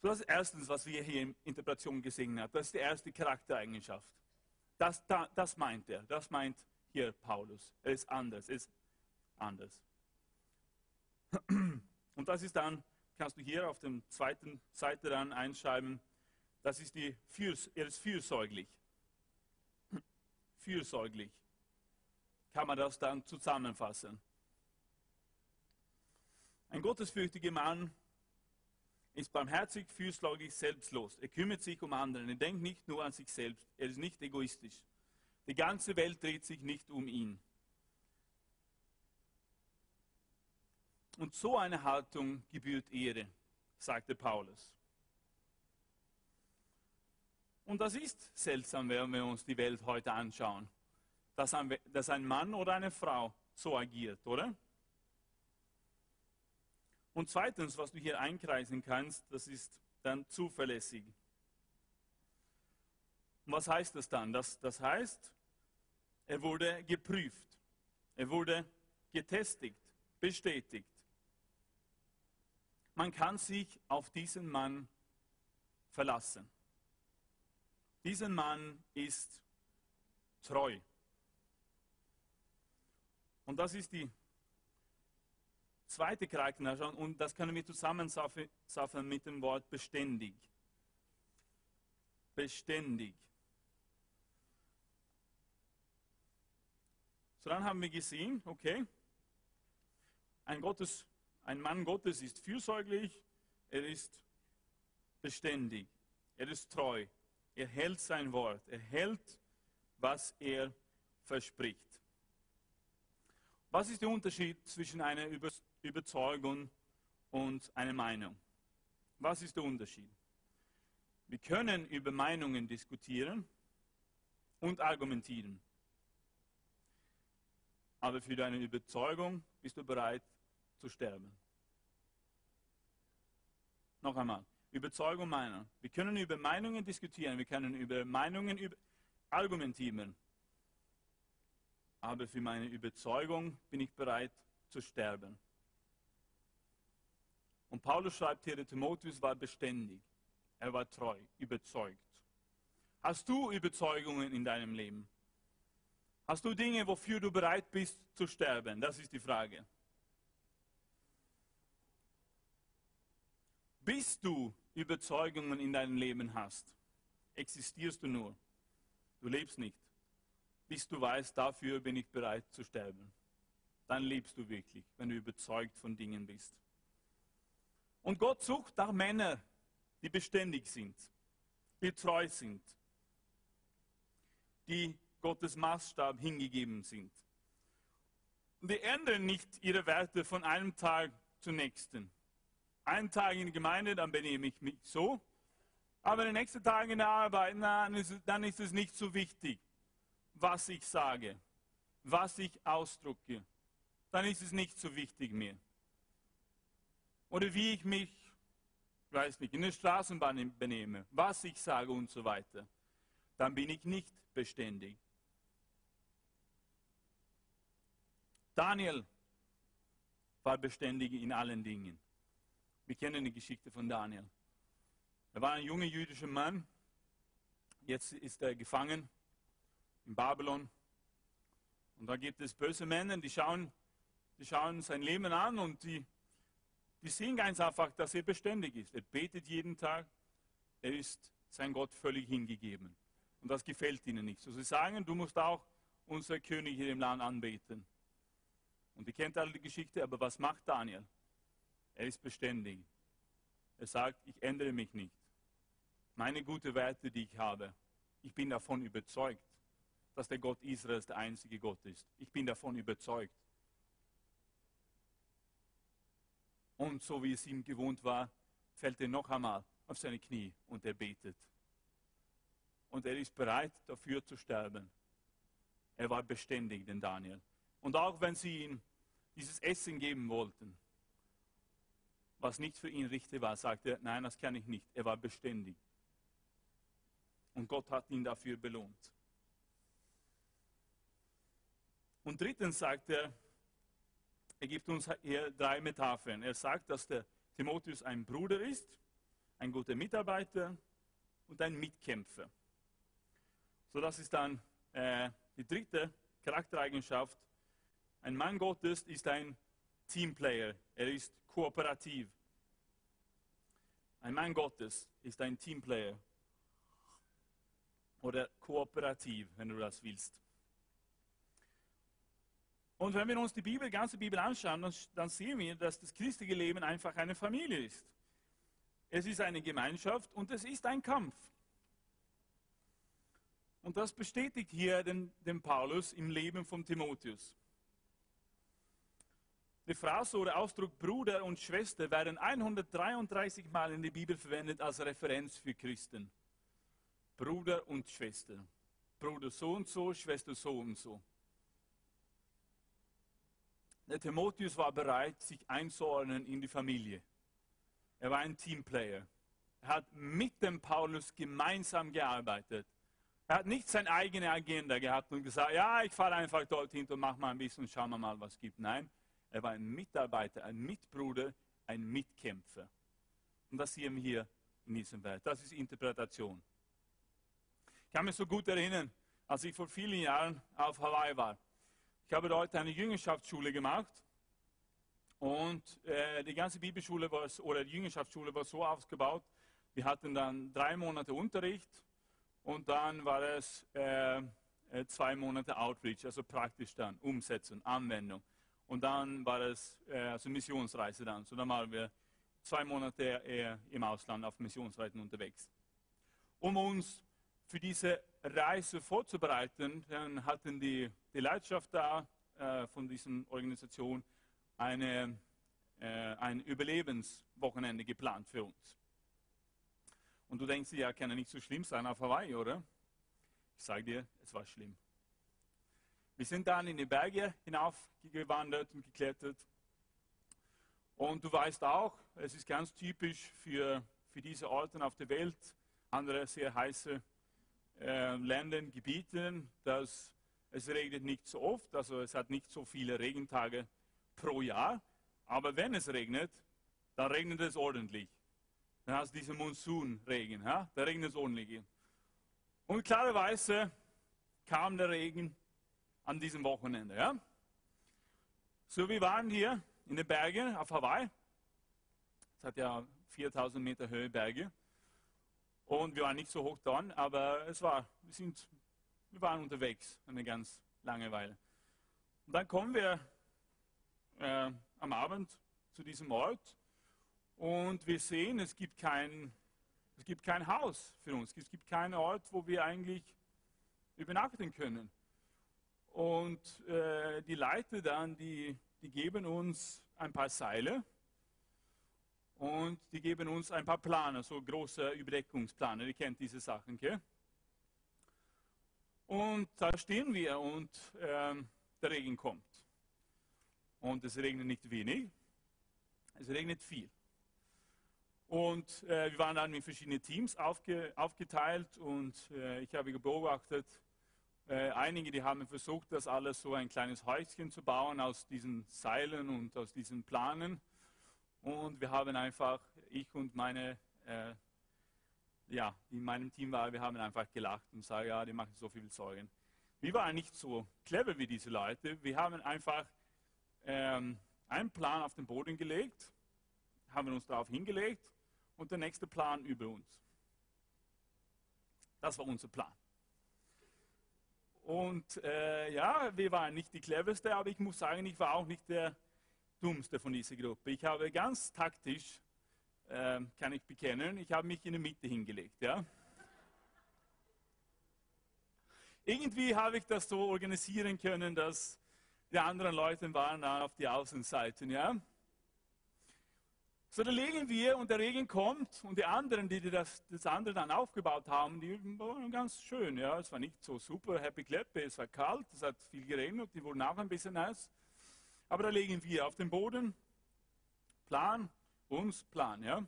So, das ist erstens, was wir hier in Interpretation gesehen haben. Das ist die erste Charaktereigenschaft. Das, das meint er. Das meint hier Paulus. Er ist anders. Er ist anders. Und das ist dann, kannst du hier auf der zweiten Seite dann einschreiben, das ist die, er ist fürsorglich. Fürsorglich. Kann man das dann zusammenfassen. Ein gottesfürchtiger Mann ist barmherzig, fürsorglich, selbstlos. Er kümmert sich um andere. Er denkt nicht nur an sich selbst. Er ist nicht egoistisch. Die ganze Welt dreht sich nicht um ihn. Und so eine Haltung gebührt Ehre, sagte Paulus. Und das ist seltsam, wenn wir uns die Welt heute anschauen, dass ein, dass ein Mann oder eine Frau so agiert, oder? Und zweitens, was du hier einkreisen kannst, das ist dann zuverlässig. Und was heißt das dann? Das, das heißt, er wurde geprüft, er wurde getestet, bestätigt. Man kann sich auf diesen Mann verlassen. Dieser Mann ist treu. Und das ist die zweite Charaktereigenschaft und das können wir zusammensaffen mit dem Wort beständig. Beständig. So dann haben wir gesehen, okay, ein, Gottes, ein Mann Gottes ist fürsorglich, er ist beständig, er ist treu, er hält sein Wort, er hält, was er verspricht. Was ist der Unterschied zwischen einer Überzeugung und einer Meinung? Was ist der Unterschied? Wir können über Meinungen diskutieren und argumentieren. Aber für deine Überzeugung bist du bereit zu sterben. Noch einmal, Überzeugung Meinung. Wir können über Meinungen diskutieren, wir können über Meinungen argumentieren aber für meine Überzeugung bin ich bereit zu sterben. Und Paulus schreibt hier, Timotheus war beständig, er war treu, überzeugt. Hast du Überzeugungen in deinem Leben? Hast du Dinge, wofür du bereit bist zu sterben? Das ist die Frage. Bis du Überzeugungen in deinem Leben hast, existierst du nur. Du lebst nicht bis du weißt, dafür bin ich bereit zu sterben. Dann lebst du wirklich, wenn du überzeugt von Dingen bist. Und Gott sucht nach Männern, die beständig sind, die treu sind, die Gottes Maßstab hingegeben sind. Und die ändern nicht ihre Werte von einem Tag zum nächsten. Einen Tag in der Gemeinde, dann benehme ich mich so. Aber den nächsten Tag in der Arbeit, na, dann ist es nicht so wichtig was ich sage, was ich ausdrucke, dann ist es nicht so wichtig mehr. Oder wie ich mich, weiß nicht, in der Straßenbahn benehme, was ich sage und so weiter, dann bin ich nicht beständig. Daniel war beständig in allen Dingen. Wir kennen die Geschichte von Daniel. Er war ein junger jüdischer Mann, jetzt ist er gefangen in Babylon. Und da gibt es böse Männer, die schauen, die schauen sein Leben an und die, die sehen ganz einfach, dass er beständig ist. Er betet jeden Tag, er ist sein Gott völlig hingegeben. Und das gefällt ihnen nicht. So sie sagen, du musst auch unser König hier im Land anbeten. Und ihr kennt alle die Geschichte, aber was macht Daniel? Er ist beständig. Er sagt, ich ändere mich nicht. Meine guten Werte, die ich habe, ich bin davon überzeugt dass der Gott Israels der einzige Gott ist. Ich bin davon überzeugt. Und so wie es ihm gewohnt war, fällt er noch einmal auf seine Knie und er betet. Und er ist bereit, dafür zu sterben. Er war beständig, den Daniel. Und auch wenn sie ihm dieses Essen geben wollten, was nicht für ihn richtig war, sagte er, nein, das kann ich nicht. Er war beständig. Und Gott hat ihn dafür belohnt. Und drittens sagt er, er gibt uns hier drei Metaphern. Er sagt, dass der Timotheus ein Bruder ist, ein guter Mitarbeiter und ein Mitkämpfer. So, das ist dann äh, die dritte Charaktereigenschaft Ein Mann Gottes ist ein Teamplayer. Er ist kooperativ. Ein Mann Gottes ist ein Teamplayer. Oder kooperativ, wenn du das willst. Und wenn wir uns die Bibel, ganze Bibel anschauen, dann, dann sehen wir, dass das christliche Leben einfach eine Familie ist. Es ist eine Gemeinschaft und es ist ein Kampf. Und das bestätigt hier den, den Paulus im Leben von Timotheus. Die Phrase oder Ausdruck Bruder und Schwester werden 133 Mal in der Bibel verwendet als Referenz für Christen. Bruder und Schwester. Bruder so und so, Schwester so und so. Der Timotheus war bereit, sich einzuordnen in die Familie. Er war ein Teamplayer. Er hat mit dem Paulus gemeinsam gearbeitet. Er hat nicht seine eigene Agenda gehabt und gesagt, ja, ich fahre einfach dorthin und mache mal ein bisschen und schauen wir mal, was es gibt. Nein, er war ein Mitarbeiter, ein Mitbruder, ein Mitkämpfer. Und das sehen wir hier in diesem Welt. Das ist Interpretation. Ich kann mich so gut erinnern, als ich vor vielen Jahren auf Hawaii war. Ich habe dort eine Jüngerschaftsschule gemacht und äh, die ganze Bibelschule war, oder die Jüngerschaftsschule war so aufgebaut, wir hatten dann drei Monate Unterricht und dann war es äh, äh, zwei Monate Outreach, also praktisch dann, Umsetzung, Anwendung. Und dann war es äh, also Missionsreise dann. So dann waren wir zwei Monate eher im Ausland auf Missionsreisen unterwegs. Um uns für diese Reise vorzubereiten, dann hatten die, Leidenschaft da äh, von dieser Organisation eine, äh, ein Überlebenswochenende geplant für uns. Und du denkst ja, kann ja nicht so schlimm sein auf Hawaii, oder? Ich sage dir, es war schlimm. Wir sind dann in die Berge hinaufgewandert und geklettert. Und du weißt auch, es ist ganz typisch für, für diese Orte auf der Welt, andere sehr heiße äh, Ländern, Gebieten, dass es regnet nicht so oft, also es hat nicht so viele Regentage pro Jahr. Aber wenn es regnet, dann regnet es ordentlich. Dann hast du diesen Monsunregen, ja? da regnet es ordentlich. Und klarerweise kam der Regen an diesem Wochenende. Ja? So, wir waren hier in den Bergen auf Hawaii. Es hat ja 4000 Meter Höhe Berge. Und wir waren nicht so hoch dran, aber es war, wir, sind, wir waren unterwegs eine ganz lange Weile. Und dann kommen wir äh, am Abend zu diesem Ort und wir sehen, es gibt, kein, es gibt kein Haus für uns. Es gibt keinen Ort, wo wir eigentlich übernachten können. Und äh, die Leiter dann, die, die geben uns ein paar Seile und die geben uns ein paar Planer, so große Überdeckungsplaner. Ihr kennt diese Sachen, gell? Und da stehen wir und äh, der Regen kommt. Und es regnet nicht wenig, es regnet viel. Und äh, wir waren dann in verschiedene Teams aufge, aufgeteilt und äh, ich habe beobachtet, äh, einige, die haben versucht, das alles so ein kleines Häuschen zu bauen aus diesen Seilen und aus diesen Planen. Und wir haben einfach, ich und meine, äh, ja, in meinem Team waren, wir haben einfach gelacht und gesagt, ja, die machen so viel Sorgen. Wir waren nicht so clever wie diese Leute. Wir haben einfach ähm, einen Plan auf den Boden gelegt, haben uns darauf hingelegt und der nächste Plan über uns. Das war unser Plan. Und äh, ja, wir waren nicht die cleverste, aber ich muss sagen, ich war auch nicht der dummste von dieser Gruppe. Ich habe ganz taktisch, äh, kann ich bekennen, ich habe mich in der Mitte hingelegt. Ja? Irgendwie habe ich das so organisieren können, dass die anderen Leute waren auf die Außenseiten. Ja? So, da legen wir und der Regen kommt und die anderen, die das, das andere dann aufgebaut haben, die waren ganz schön. Ja, es war nicht so super happy clappy, es war kalt, es hat viel geregnet, die wurden auch ein bisschen nass. Aber da legen wir auf den Boden, Plan, uns Plan. Ja.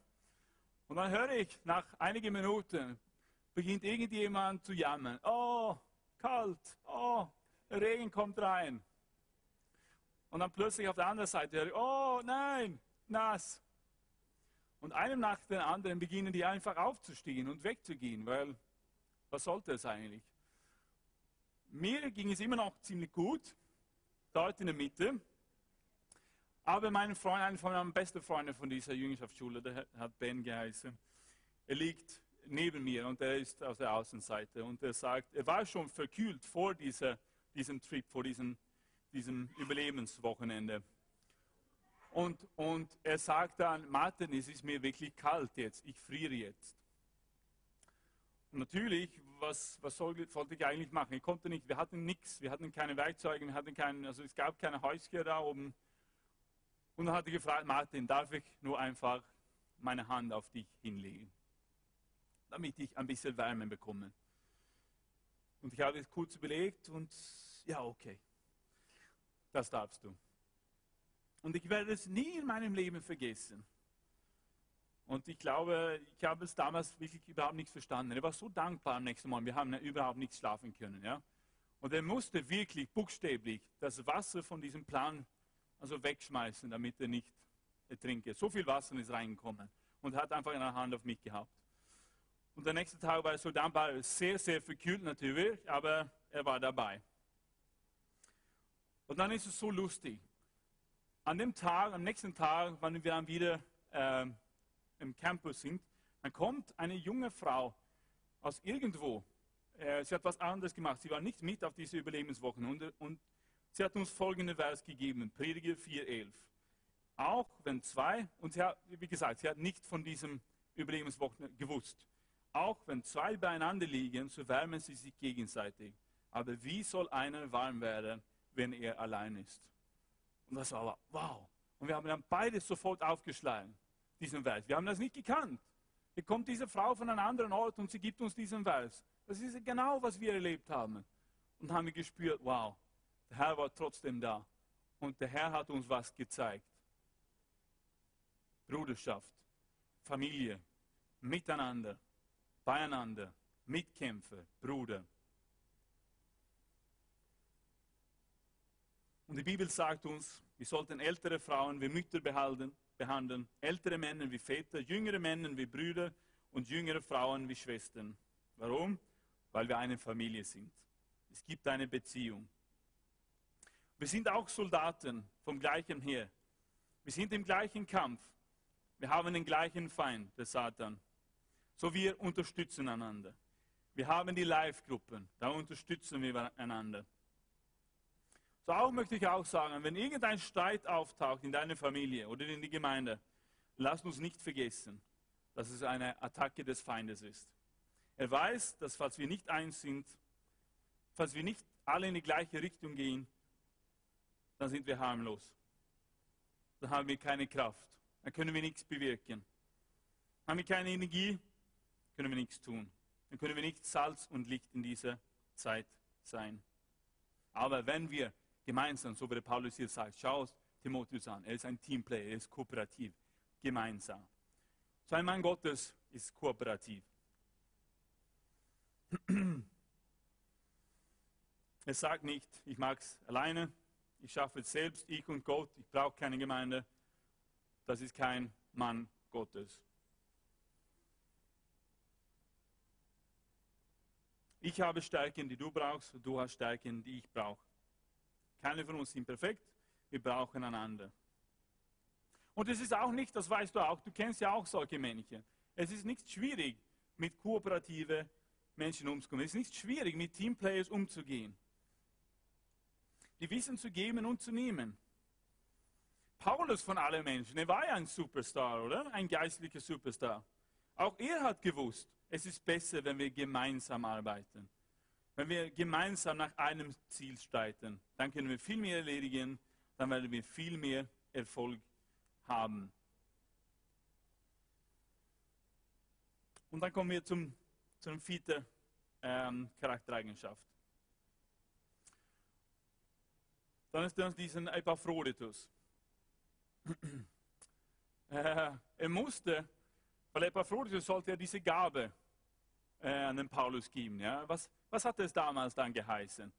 Und dann höre ich, nach einigen Minuten beginnt irgendjemand zu jammern. Oh, kalt, oh, Regen kommt rein. Und dann plötzlich auf der anderen Seite höre ich, oh nein, nass. Und einem nach dem anderen beginnen die einfach aufzustehen und wegzugehen, weil was sollte es eigentlich? Mir ging es immer noch ziemlich gut. dort in der Mitte. Aber mein Freund, einer von meinen besten Freunden von dieser Jüngerschaftsschule, der hat Ben geheißen, er liegt neben mir und er ist auf der Außenseite und er sagt, er war schon verkühlt vor dieser, diesem Trip, vor diesem, diesem Überlebenswochenende. Und, und er sagt dann, Martin, es ist mir wirklich kalt jetzt, ich friere jetzt. Natürlich, was, was sollte ich eigentlich machen? Ich konnte nicht, wir hatten nichts, wir hatten keine Werkzeuge, wir hatten keinen, also es gab keine Häuschen da oben. Und dann hat er gefragt, Martin, darf ich nur einfach meine Hand auf dich hinlegen, damit ich ein bisschen Wärme bekomme. Und ich habe es kurz überlegt und ja, okay, das darfst du. Und ich werde es nie in meinem Leben vergessen. Und ich glaube, ich habe es damals wirklich überhaupt nicht verstanden. Er war so dankbar am nächsten Morgen. Wir haben überhaupt nicht schlafen können. Ja? Und er musste wirklich buchstäblich das Wasser von diesem Plan also wegschmeißen, damit er nicht ertrinke. So viel Wasser ist reingekommen und hat einfach eine Hand auf mich gehabt. Und der nächste Tag war er so dankbar, sehr, sehr verkühlt natürlich, aber er war dabei. Und dann ist es so lustig. An dem Tag, am nächsten Tag, wann wir dann wieder äh, im Campus sind, dann kommt eine junge Frau aus irgendwo. Äh, sie hat was anderes gemacht. Sie war nicht mit auf diese Überlebenswochen und, und sie hat uns folgende Vers gegeben, Prediger 4,11. Auch wenn zwei, und sie hat, wie gesagt, sie hat nicht von diesem Überlebenswochen gewusst. Auch wenn zwei beieinander liegen, so wärmen sie sich gegenseitig. Aber wie soll einer warm werden, wenn er allein ist? Und das war wow. Und wir haben dann beide sofort aufgeschlagen diesen Vers. Wir haben das nicht gekannt. Hier kommt diese Frau von einem anderen Ort und sie gibt uns diesen Vers. Das ist genau, was wir erlebt haben. Und haben wir gespürt, wow, der Herr war trotzdem da. Und der Herr hat uns was gezeigt. Bruderschaft, Familie, miteinander, beieinander, Mitkämpfer, Bruder. Und die Bibel sagt uns, wir sollten ältere Frauen wie Mütter behalten, behandeln, ältere Männer wie Väter, jüngere Männer wie Brüder und jüngere Frauen wie Schwestern. Warum? Weil wir eine Familie sind. Es gibt eine Beziehung. Wir sind auch Soldaten vom gleichen Heer. Wir sind im gleichen Kampf. Wir haben den gleichen Feind, der Satan. So wir unterstützen einander. Wir haben die Live-Gruppen, da unterstützen wir einander. So auch möchte ich auch sagen, wenn irgendein Streit auftaucht in deiner Familie oder in die Gemeinde, lass uns nicht vergessen, dass es eine Attacke des Feindes ist. Er weiß, dass falls wir nicht eins sind, falls wir nicht alle in die gleiche Richtung gehen, dann sind wir harmlos. Dann haben wir keine Kraft. Dann können wir nichts bewirken. Haben wir keine Energie, können wir nichts tun. Dann können wir nicht Salz und Licht in dieser Zeit sein. Aber wenn wir Gemeinsam, so wie der Paulus hier sagt, schau Timotheus an. Er ist ein Teamplayer, er ist kooperativ, gemeinsam. So ein Mann Gottes ist kooperativ. Er sagt nicht, ich mag es alleine, ich schaffe es selbst, ich und Gott, ich brauche keine Gemeinde. Das ist kein Mann Gottes. Ich habe Stärken, die du brauchst, du hast Stärken, die ich brauche. Keine von uns sind perfekt, wir brauchen einander. Und es ist auch nicht, das weißt du auch, du kennst ja auch solche Männchen. Es ist nicht schwierig, mit kooperative Menschen umzugehen. Es ist nicht schwierig, mit Teamplayers umzugehen. Die wissen zu geben und zu nehmen. Paulus von allen Menschen, er war ja ein Superstar, oder? Ein geistlicher Superstar. Auch er hat gewusst, es ist besser, wenn wir gemeinsam arbeiten. Wenn wir gemeinsam nach einem Ziel streiten, dann können wir viel mehr erledigen, dann werden wir viel mehr Erfolg haben. Und dann kommen wir zum, zum vierten ähm, Charaktereigenschaft. Dann ist das diesen Epaphroditus. äh, er musste, weil Epaphroditus sollte ja diese Gabe äh, an den Paulus geben. Ja? Was, was hat es damals dann geheißen?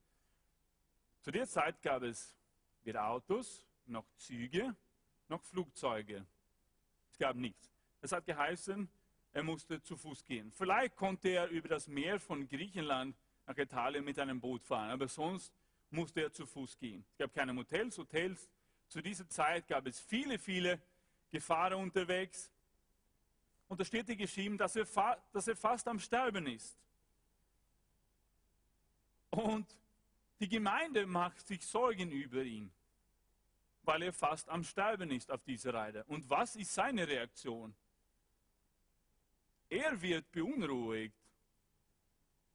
Zu der Zeit gab es weder Autos, noch Züge, noch Flugzeuge. Es gab nichts. Es hat geheißen, er musste zu Fuß gehen. Vielleicht konnte er über das Meer von Griechenland nach Italien mit einem Boot fahren, aber sonst musste er zu Fuß gehen. Es gab keine Motels, Hotels. Zu dieser Zeit gab es viele, viele Gefahren unterwegs. Und da steht hier geschrieben, dass er, dass er fast am Sterben ist. Und die Gemeinde macht sich Sorgen über ihn, weil er fast am Sterben ist auf dieser Reise. Und was ist seine Reaktion? Er wird beunruhigt.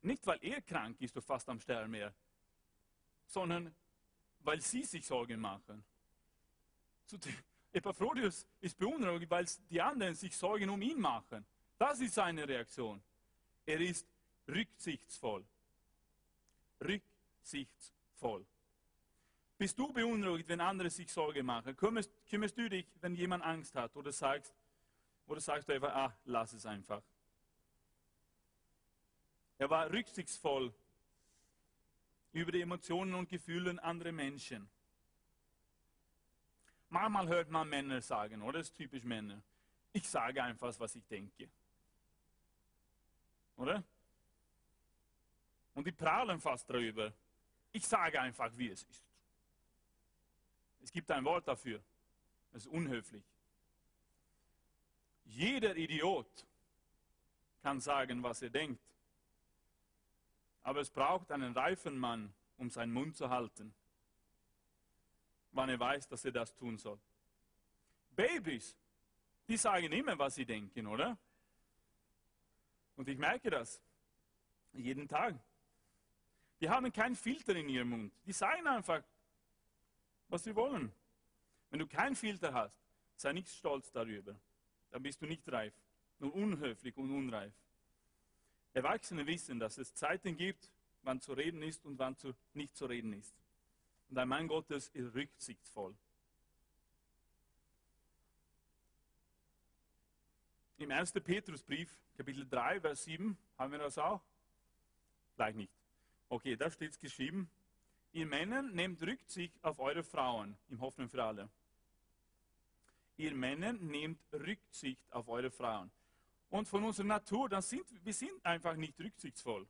Nicht, weil er krank ist und fast am Sterben ist, sondern weil sie sich Sorgen machen. Epaphrodius ist beunruhigt, weil die anderen sich Sorgen um ihn machen. Das ist seine Reaktion. Er ist rücksichtsvoll. Rücksichtsvoll. Bist du beunruhigt, wenn andere sich Sorgen machen? Kümmerst, kümmerst du dich, wenn jemand Angst hat? Oder sagst, oder sagst du einfach, ah, lass es einfach. Er war rücksichtsvoll über die Emotionen und Gefühle anderer Menschen. Manchmal hört man Männer sagen, oder? Das ist typisch Männer. Ich sage einfach, was ich denke. Oder? Und die prahlen fast darüber. Ich sage einfach, wie es ist. Es gibt ein Wort dafür. Das ist unhöflich. Jeder Idiot kann sagen, was er denkt. Aber es braucht einen reifen Mann, um seinen Mund zu halten, wann er weiß, dass er das tun soll. Babys, die sagen immer, was sie denken, oder? Und ich merke das jeden Tag. Die haben keinen Filter in ihrem Mund. Die sagen einfach, was sie wollen. Wenn du keinen Filter hast, sei nicht stolz darüber. Dann bist du nicht reif, nur unhöflich und unreif. Erwachsene wissen, dass es Zeiten gibt, wann zu reden ist und wann zu, nicht zu reden ist. Und ein Mann Gottes ist rücksichtsvoll. Im 1. Petrusbrief, Kapitel 3, Vers 7, haben wir das auch? Gleich nicht. Okay, da steht es geschrieben. Ihr Männer nehmt Rücksicht auf eure Frauen, im Hoffnung für alle. Ihr Männer nehmt Rücksicht auf eure Frauen und von unserer Natur, dann sind wir sind einfach nicht rücksichtsvoll.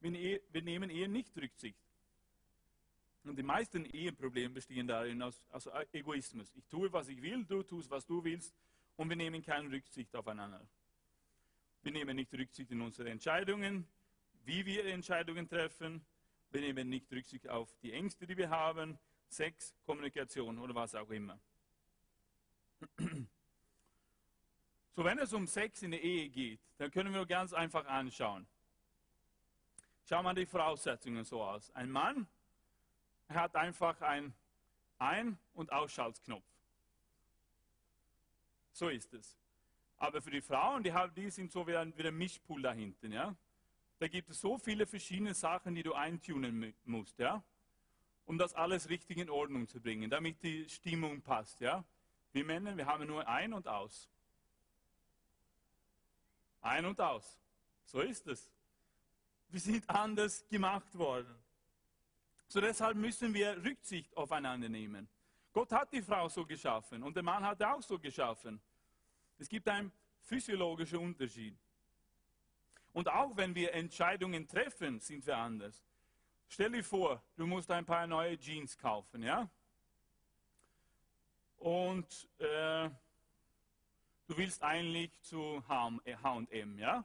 Wir, wir nehmen eher nicht Rücksicht. Und die meisten Eheprobleme bestehen darin aus, aus Egoismus. Ich tue, was ich will, du tust, was du willst, und wir nehmen keine Rücksicht aufeinander. Wir nehmen nicht Rücksicht in unsere Entscheidungen, wie wir Entscheidungen treffen. Wir nehmen nicht Rücksicht auf die Ängste, die wir haben, Sex, Kommunikation oder was auch immer. So, wenn es um Sex in der Ehe geht, dann können wir ganz einfach anschauen. Schauen wir die Voraussetzungen so aus. Ein Mann hat einfach einen Ein- und Ausschaltknopf. So ist es. Aber für die Frauen, die, haben, die sind so wie ein, wie ein Mischpool da hinten. Ja? Da gibt es so viele verschiedene Sachen, die du eintunen musst, ja? um das alles richtig in Ordnung zu bringen, damit die Stimmung passt. Ja? Wir Männer, wir haben nur ein und aus. Ein und aus. So ist es. Wir sind anders gemacht worden. So deshalb müssen wir Rücksicht aufeinander nehmen. Gott hat die Frau so geschaffen und der Mann hat auch so geschaffen. Es gibt einen physiologischen Unterschied. Und auch wenn wir Entscheidungen treffen, sind wir anders. Stell dir vor, du musst ein paar neue Jeans kaufen, ja? Und äh, du willst eigentlich zu H&M, ja?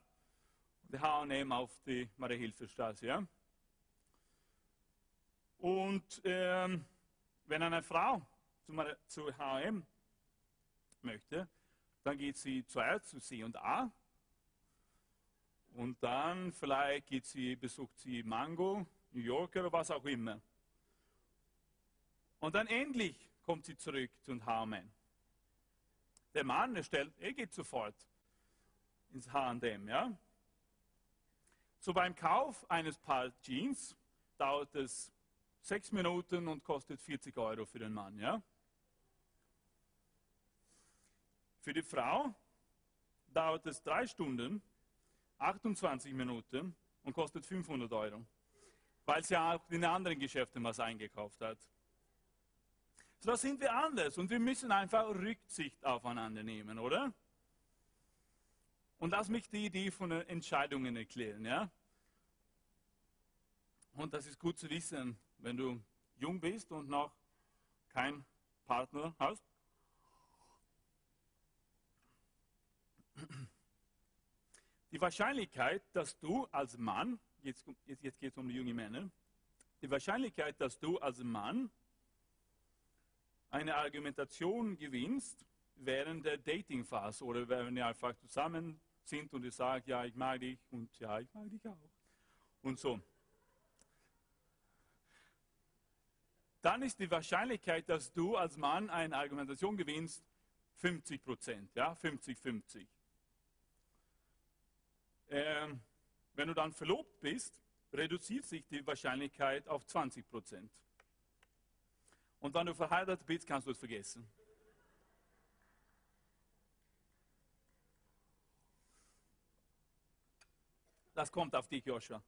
Der H&M auf die Marie-Hilfer-Straße, ja? Und ähm, wenn eine Frau zu, H&M möchte, dann geht sie zuerst zu C und A und dann vielleicht geht sie, besucht sie Mango, New Yorker oder was auch immer. Und dann endlich kommt sie zurück zu H&M. Der Mann, er, stellt, er geht sofort ins H&M, ja. So beim Kauf eines Paar Jeans dauert es sechs Minuten und kostet 40 Euro für den Mann, ja. Für die Frau dauert es drei Stunden, 28 Minuten und kostet 500 Euro, weil sie auch in anderen Geschäften was eingekauft hat. Da sind wir anders und wir müssen einfach Rücksicht aufeinander nehmen, oder? Und lass mich die Idee von Entscheidungen erklären, ja? Und das ist gut zu wissen, wenn du jung bist und noch keinen Partner hast. Die Wahrscheinlichkeit, dass du als Mann, jetzt, jetzt, jetzt geht es um die jungen Männer, die Wahrscheinlichkeit, dass du als Mann eine Argumentation gewinnst während der Datingphase oder wenn ihr einfach zusammen sind und ihr sagt, ja, ich mag dich und ja, ich mag dich auch. Und so. Dann ist die Wahrscheinlichkeit, dass du als Mann eine Argumentation gewinnst, 50 Prozent, ja, 50-50. Ähm, wenn du dann verlobt bist, reduziert sich die Wahrscheinlichkeit auf 20 Prozent. Und wenn du verheiratet bist, kannst du es vergessen. Das kommt auf dich, Joshua.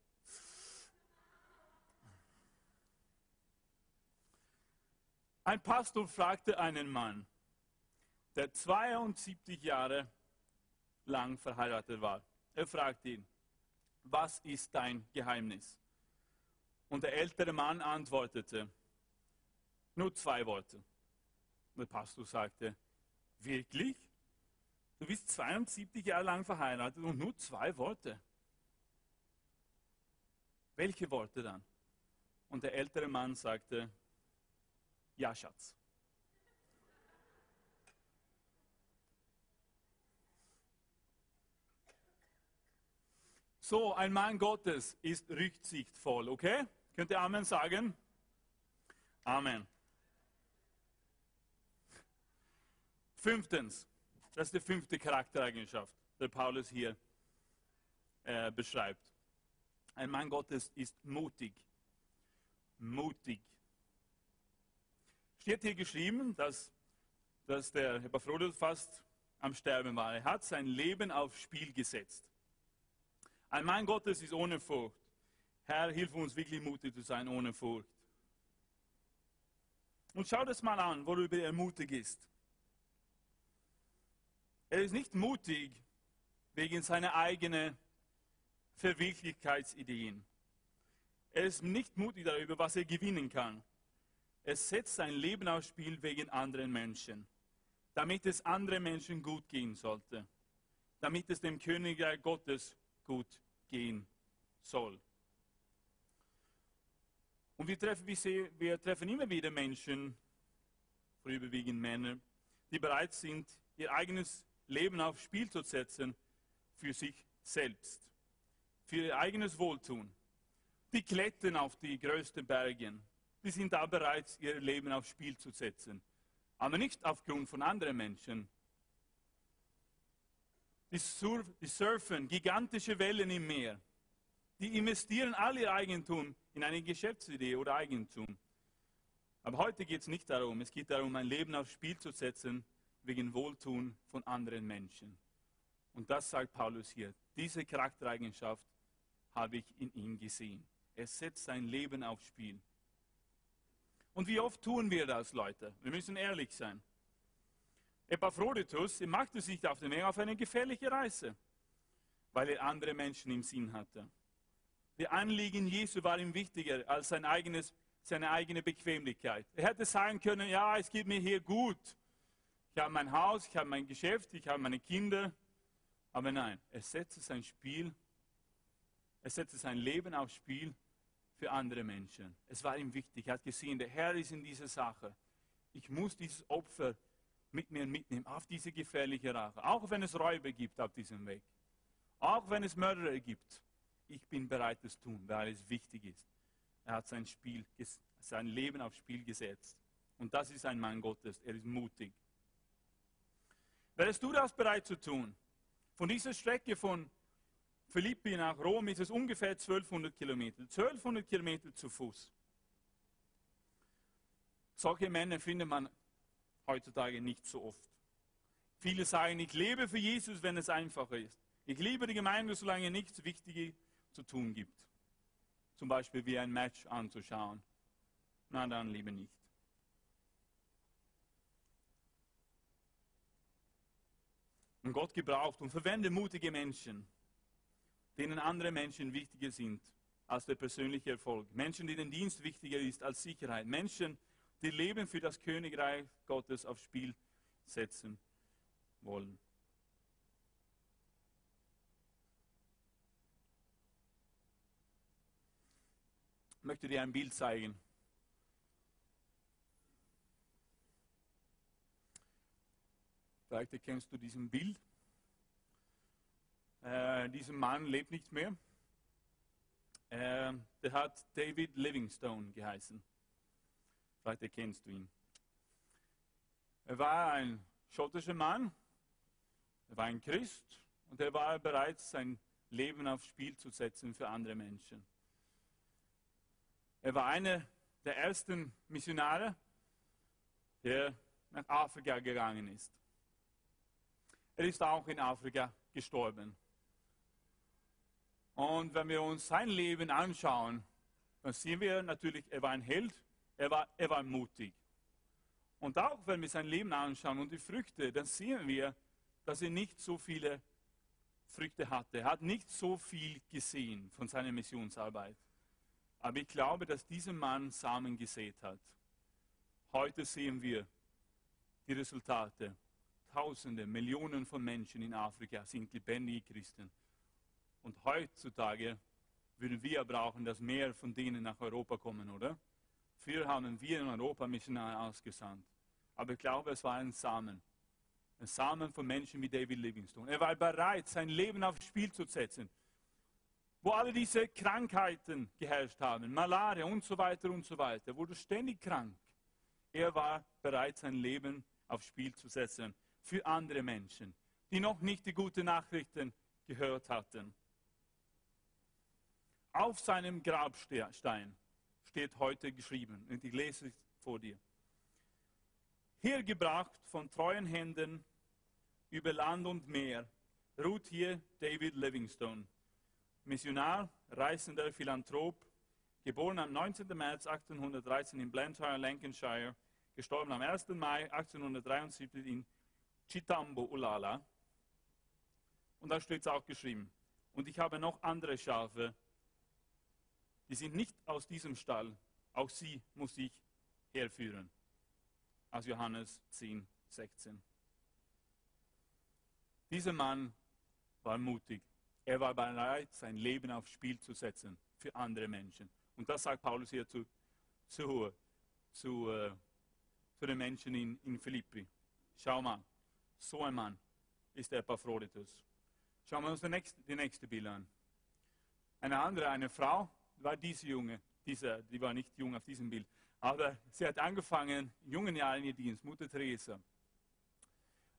Ein Pastor fragte einen Mann, der 72 Jahre lang verheiratet war. Er fragte ihn, was ist dein Geheimnis? Und der ältere Mann antwortete, nur zwei Worte. Der Pastor sagte, wirklich? Du bist 72 Jahre lang verheiratet und nur zwei Worte. Welche Worte dann? Und der ältere Mann sagte, ja, Schatz. So, ein Mann Gottes ist rücksichtsvoll, okay? Könnt ihr Amen sagen? Amen. Fünftens, das ist die fünfte Charaktereigenschaft, die Paulus hier äh, beschreibt. Ein Mann Gottes ist mutig. Mutig. Steht hier geschrieben, dass, dass der Epaphroditus fast am Sterben war. Er hat sein Leben aufs Spiel gesetzt. Ein Mann Gottes ist ohne Furcht. Herr, hilf uns wirklich mutig zu sein, ohne Furcht. Und schau das mal an, worüber er mutig ist. Er ist nicht mutig wegen seiner eigenen Verwirklichkeitsideen. Er ist nicht mutig darüber, was er gewinnen kann. Er setzt sein Leben aufs Spiel wegen anderen Menschen, damit es anderen Menschen gut gehen sollte, damit es dem Königreich Gottes gut gehen soll. Und wir treffen, wir treffen immer wieder Menschen, vorüberwiegend Männer, die bereit sind, ihr eigenes Leben aufs Spiel zu setzen für sich selbst, für ihr eigenes Wohltun. Die klettern auf die größten Berge, die sind da bereit, ihr Leben aufs Spiel zu setzen, aber nicht aufgrund von anderen Menschen. Die, surf, die surfen gigantische Wellen im Meer. Die investieren all ihr Eigentum in eine Geschäftsidee oder Eigentum. Aber heute geht es nicht darum. Es geht darum, ein Leben aufs Spiel zu setzen wegen Wohltun von anderen Menschen. Und das sagt Paulus hier. Diese Charaktereigenschaft habe ich in ihm gesehen. Er setzt sein Leben aufs Spiel. Und wie oft tun wir das, Leute? Wir müssen ehrlich sein. Epaphroditus machte sich auf den Weg auf eine gefährliche Reise, weil er andere Menschen im Sinn hatte. Die Anliegen Jesu war ihm wichtiger als sein eigenes, seine eigene Bequemlichkeit. Er hätte sagen können, ja, es geht mir hier gut. Ich habe mein Haus, ich habe mein Geschäft, ich habe meine Kinder. Aber nein, er setzte sein Spiel, er setzte sein Leben aufs Spiel für andere Menschen. Es war ihm wichtig. Er hat gesehen, der Herr ist in dieser Sache. Ich muss dieses Opfer mit mir mitnehmen auf diese gefährliche Rache. Auch wenn es Räuber gibt auf diesem Weg. Auch wenn es Mörderer gibt. Ich bin bereit, das zu tun, weil es wichtig ist. Er hat sein, Spiel, sein Leben aufs Spiel gesetzt. Und das ist ein Mann Gottes. Er ist mutig. Wärst du das bereit zu tun? Von dieser Strecke von Philippi nach Rom ist es ungefähr 1200 Kilometer. 1200 Kilometer zu Fuß. Solche Männer findet man heutzutage nicht so oft. Viele sagen, ich lebe für Jesus, wenn es einfacher ist. Ich liebe die Gemeinde, solange nichts Wichtiges zu tun gibt. Zum Beispiel wie ein Match anzuschauen. Na dann lieber nicht. Und Gott gebraucht und verwendet mutige Menschen, denen andere Menschen wichtiger sind als der persönliche Erfolg. Menschen, denen Dienst wichtiger ist als Sicherheit. Menschen, die Leben für das Königreich Gottes aufs Spiel setzen wollen. Ich möchte dir ein Bild zeigen. Vielleicht kennst du diesen Bild. Äh, dieser Mann lebt nicht mehr. Äh, der hat David Livingstone geheißen. Vielleicht erkennst du ihn. Er war ein schottischer Mann, er war ein Christ und er war bereit, sein Leben aufs Spiel zu setzen für andere Menschen. Er war einer der ersten Missionare, der nach Afrika gegangen ist. Er ist auch in Afrika gestorben. Und wenn wir uns sein Leben anschauen, dann sehen wir natürlich, er war ein Held, er war, er war mutig. Und auch wenn wir sein Leben anschauen und die Früchte, dann sehen wir, dass er nicht so viele Früchte hatte. Er hat nicht so viel gesehen von seiner Missionsarbeit. Aber ich glaube, dass dieser Mann Samen gesät hat. Heute sehen wir die Resultate. Tausende, Millionen von Menschen in Afrika sind lebendige Christen. Und heutzutage würden wir brauchen, dass mehr von denen nach Europa kommen, oder? Früher haben wir in Europa Missionare ausgesandt. Aber ich glaube, es war ein Samen. Ein Samen von Menschen wie David Livingstone. Er war bereit, sein Leben aufs Spiel zu setzen. Wo alle diese Krankheiten geherrscht haben, Malaria und so weiter und so weiter, wurde ständig krank. Er war bereit, sein Leben aufs Spiel zu setzen für andere Menschen, die noch nicht die guten Nachrichten gehört hatten. Auf seinem Grabstein steht heute geschrieben, und ich lese es vor dir. Hergebracht von treuen Händen über Land und Meer, ruht hier David Livingstone, Missionar, reisender Philanthrop, geboren am 19. März 1813 in Blantyre, Lancashire, gestorben am 1. Mai 1873 in Chitambo, Ulala. Und da steht es auch geschrieben. Und ich habe noch andere Schafe, die sind nicht aus diesem Stall, auch sie muss ich herführen. Aus Johannes 10, 16. Dieser Mann war mutig. Er war bereit, sein Leben aufs Spiel zu setzen für andere Menschen. Und das sagt Paulus hier zu, zu, zu, äh, zu den Menschen in, in Philippi. Schau mal, so ein Mann ist der Epaphroditus. Schauen wir uns die nächste, die nächste Bild an. Eine andere, eine Frau, war diese Junge, diese, die war nicht jung auf diesem Bild, aber sie hat angefangen, in jungen Jahren ihr Dienst, Mutter Teresa,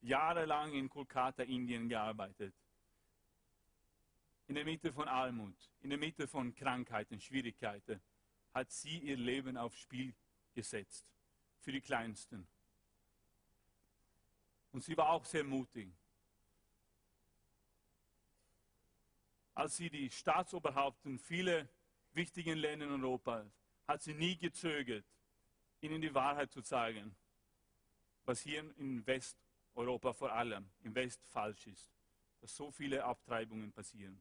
jahrelang in Kolkata, Indien gearbeitet. In der Mitte von Armut, in der Mitte von Krankheiten, Schwierigkeiten, hat sie ihr Leben aufs Spiel gesetzt. Für die Kleinsten. Und sie war auch sehr mutig. Als sie die Staatsoberhaupten viele wichtigen Ländern Europas hat sie nie gezögert, ihnen die Wahrheit zu sagen, was hier in Westeuropa vor allem, im West falsch ist, dass so viele Abtreibungen passieren.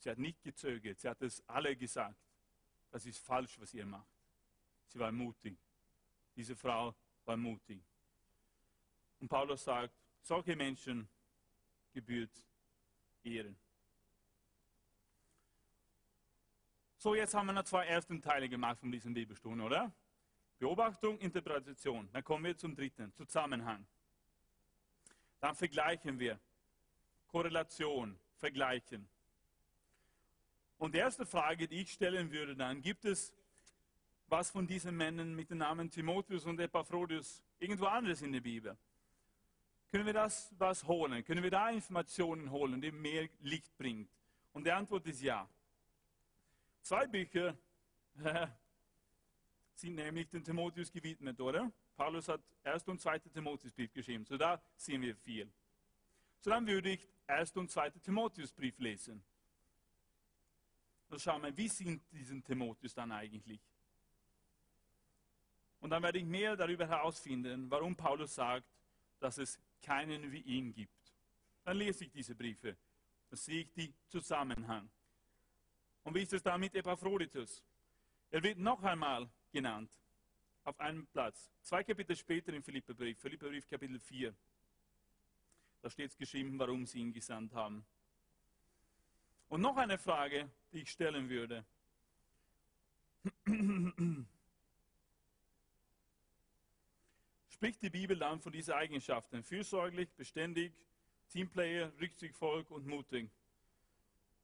Sie hat nicht gezögert, sie hat es alle gesagt, das ist falsch, was ihr macht. Sie war mutig. Diese Frau war mutig. Und Paulus sagt, solche Menschen gebührt Ehren. So, jetzt haben wir noch zwei ersten Teile gemacht von diesen Bibelstunden, oder? Beobachtung, Interpretation. Dann kommen wir zum dritten, Zusammenhang. Dann vergleichen wir. Korrelation, vergleichen. Und die erste Frage, die ich stellen würde dann, gibt es was von diesen Männern mit den Namen Timotheus und Epaphroditus irgendwo anderes in der Bibel? Können wir das was holen? Können wir da Informationen holen, die mehr Licht bringt? Und die Antwort ist ja. Zwei Bücher sind nämlich dem Timotheus gewidmet, oder? Paulus hat 1. und 2. Timotheusbrief geschrieben, so da sehen wir viel. So dann würde ich 1. und 2. Timotheusbrief lesen. Dann schauen wir, wie sind diesen Timotheus dann eigentlich? Und dann werde ich mehr darüber herausfinden, warum Paulus sagt, dass es keinen wie ihn gibt. Dann lese ich diese Briefe. Dann sehe ich die Zusammenhang. Und wie ist es da mit Epaphroditus? Er wird noch einmal genannt, auf einem Platz. Zwei Kapitel später im Philipperbrief, Philipperbrief Kapitel 4. Da steht es geschrieben, warum sie ihn gesandt haben. Und noch eine Frage, die ich stellen würde. Spricht die Bibel dann von diesen Eigenschaften? Fürsorglich, beständig, Teamplayer, rücksichtsvoll und mutig.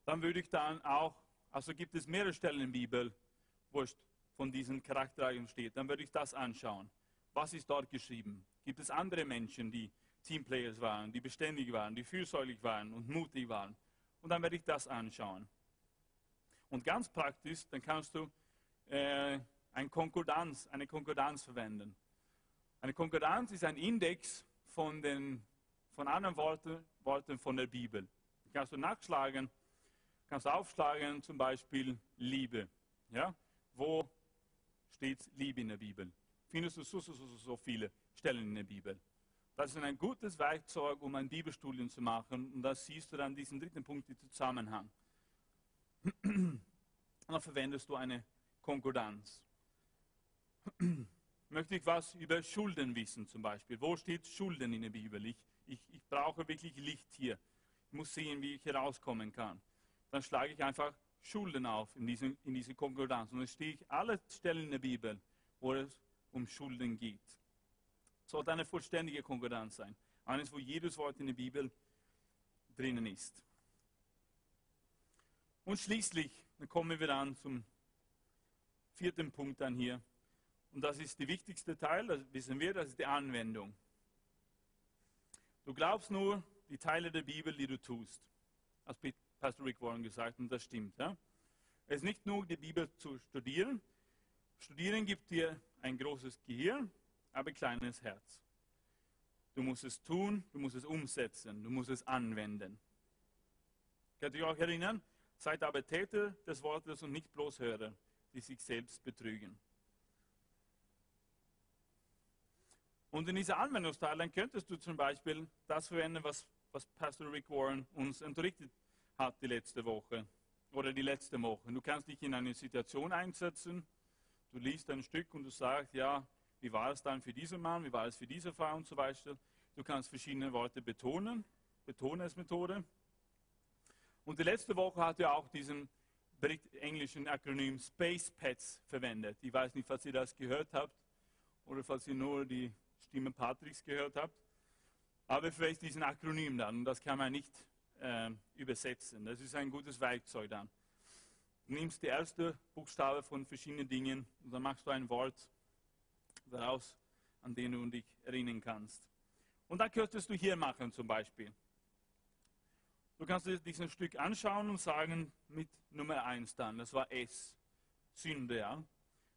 Dann würde ich dann auch, also gibt es mehrere Stellen in der Bibel, wo es von diesen Charaktereigenschaften steht. Dann würde ich das anschauen. Was ist dort geschrieben? Gibt es andere Menschen, die Teamplayers waren, die beständig waren, die fürsorglich waren und mutig waren? Und dann werde ich das anschauen. Und ganz praktisch, dann kannst du äh, ein Konkordanz, eine Konkordanz verwenden. Eine Konkordanz ist ein Index von den von anderen Worten, Worten von der Bibel. Kannst du nachschlagen, kannst du aufschlagen, zum Beispiel Liebe. Ja? Wo steht Liebe in der Bibel? Findest du so, so, so, so viele Stellen in der Bibel. Das ist ein gutes Werkzeug, um ein Bibelstudium zu machen. Und da siehst du dann diesen dritten Punkt, den Zusammenhang. Und dann verwendest du eine Konkordanz. Möchte ich was über Schulden wissen zum Beispiel? Wo steht Schulden in der Bibel? Ich, ich, ich brauche wirklich Licht hier. Ich muss sehen, wie ich herauskommen kann. Dann schlage ich einfach Schulden auf in diese, in diese Konkordanz. Und dann stehe ich alle Stellen in der Bibel, wo es um Schulden geht. Sollte eine vollständige Konkordanz sein. Eines, wo jedes Wort in der Bibel drinnen ist. Und schließlich, dann kommen wir dann zum vierten Punkt dann hier. Und das ist der wichtigste Teil, das wissen wir, das ist die Anwendung. Du glaubst nur die Teile der Bibel, die du tust. Hat Pastor Rick Warren gesagt und das stimmt. Ja? Es ist nicht nur die Bibel zu studieren. Studieren gibt dir ein großes Gehirn, aber ein kleines Herz. Du musst es tun, du musst es umsetzen, du musst es anwenden. Könnt ihr euch erinnern? Seid aber Täter des Wortes und nicht bloß Hörer, die sich selbst betrügen. Und in dieser Anwendungsteil, dann könntest du zum Beispiel das verwenden, was, was Pastor Rick Warren uns unterrichtet hat die letzte Woche oder die letzte Woche. Du kannst dich in eine Situation einsetzen, du liest ein Stück und du sagst, ja, wie war es dann für diesen Mann, wie war es für diese Frau und so weiter. Du kannst verschiedene Worte betonen, Betonesmethode. Und die letzte Woche hat er auch diesen englischen Akronym Space Pets verwendet. Ich weiß nicht, falls ihr das gehört habt oder falls ihr nur die Stimme Patricks gehört habt. Aber vielleicht diesen Akronym dann, das kann man nicht äh, übersetzen. Das ist ein gutes Werkzeug dann. Du nimmst die erste Buchstabe von verschiedenen Dingen und dann machst du ein Wort daraus, an den du dich erinnern kannst. Und dann könntest du hier machen zum Beispiel. Du kannst dir dieses Stück anschauen und sagen mit Nummer 1 dann, das war S, Sünde. Ja?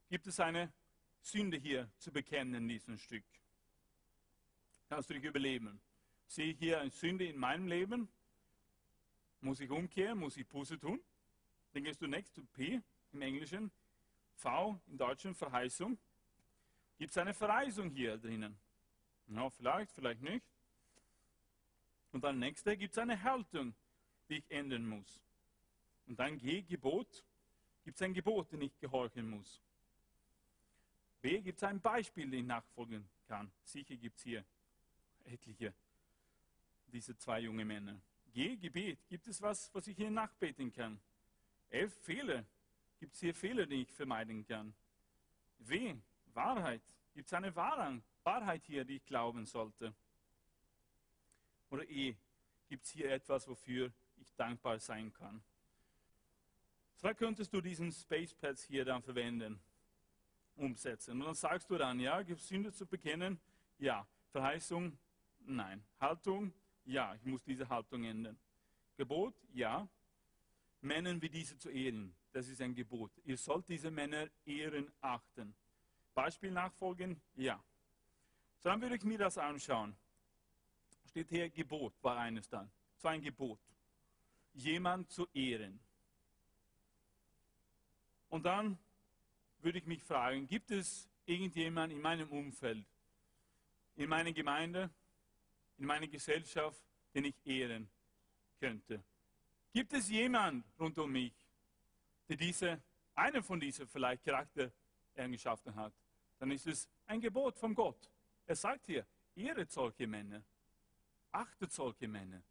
Gibt es eine Sünde hier zu bekennen in diesem Stück? Kannst du dich überleben. Sehe ich hier eine Sünde in meinem Leben? Muss ich umkehren? Muss ich Buße tun? Dann gehst du next zu P im Englischen, V im Deutschen Verheißung. Gibt es eine Verheißung hier drinnen? Ja, vielleicht, vielleicht nicht. Und dann nächste gibt es eine Haltung, die ich ändern muss. Und dann G, Gebot. Gibt es ein Gebot, dem ich gehorchen muss? B, gibt es ein Beispiel, dem ich nachfolgen kann? Sicher gibt es hier etliche, diese zwei junge Männer. G, Gebet. Gibt es was, was ich hier nachbeten kann? F, Fehler. Gibt es hier Fehler, die ich vermeiden kann? W, Wahrheit. Gibt es eine Wahrheit hier, die ich glauben sollte? Oder E, gibt es hier etwas, wofür ich dankbar sein kann? So könntest du diesen Space Pads hier dann verwenden, umsetzen. Und dann sagst du dann, ja, gibt es Sünde zu bekennen? Ja. Verheißung? Nein. Haltung? Ja, ich muss diese Haltung ändern. Gebot? Ja. Männern wie diese zu ehren. Das ist ein Gebot. Ihr sollt diese Männer ehren, achten. Beispiel nachfolgen? Ja. So, dann würde ich mir das anschauen. Steht hier Gebot, war eines dann. Es war ein Gebot. Jemand zu ehren. Und dann würde ich mich fragen, gibt es irgendjemand in meinem Umfeld, in meiner Gemeinde, in meiner Gesellschaft, den ich ehren könnte? Gibt es jemand rund um mich, der diese, eine von diesen vielleicht Charaktereigenschaften hat, dann ist es ein Gebot von Gott. Er sagt hier, ehret solche Männer, achtet solche Männer.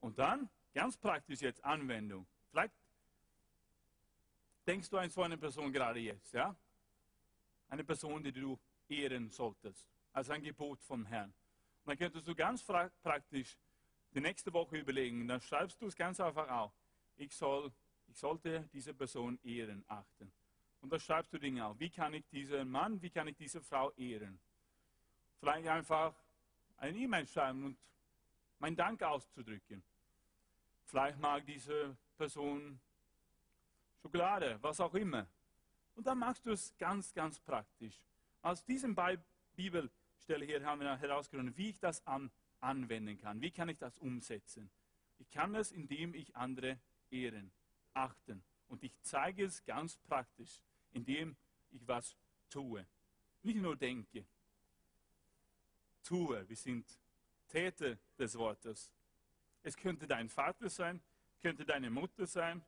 Und dann, ganz praktisch jetzt, Anwendung. Vielleicht denkst du an so eine Person gerade jetzt, ja? Eine Person, die du ehren solltest, als ein Gebot vom Herrn. Dann könntest du ganz praktisch die nächste Woche überlegen, dann schreibst du es ganz einfach auf. Ich, soll, ich sollte diese Person ehren, achten. Und da schreibst du Dinge auf. Wie kann ich diesen Mann, wie kann ich diese Frau ehren? Vielleicht einfach eine E-Mail schreiben und meinen Dank auszudrücken. Vielleicht mag diese Person Schokolade, was auch immer. Und dann machst du es ganz, ganz praktisch. Aus diesem Bibelstelle hier haben wir herausgefunden, wie ich das an, anwenden kann. Wie kann ich das umsetzen? Ich kann es, indem ich andere ehren, achten. Und ich zeige es ganz praktisch, indem ich was tue. Nicht nur denke. Tue. Wir sind Täter des Wortes. Es könnte dein Vater sein, könnte deine Mutter sein,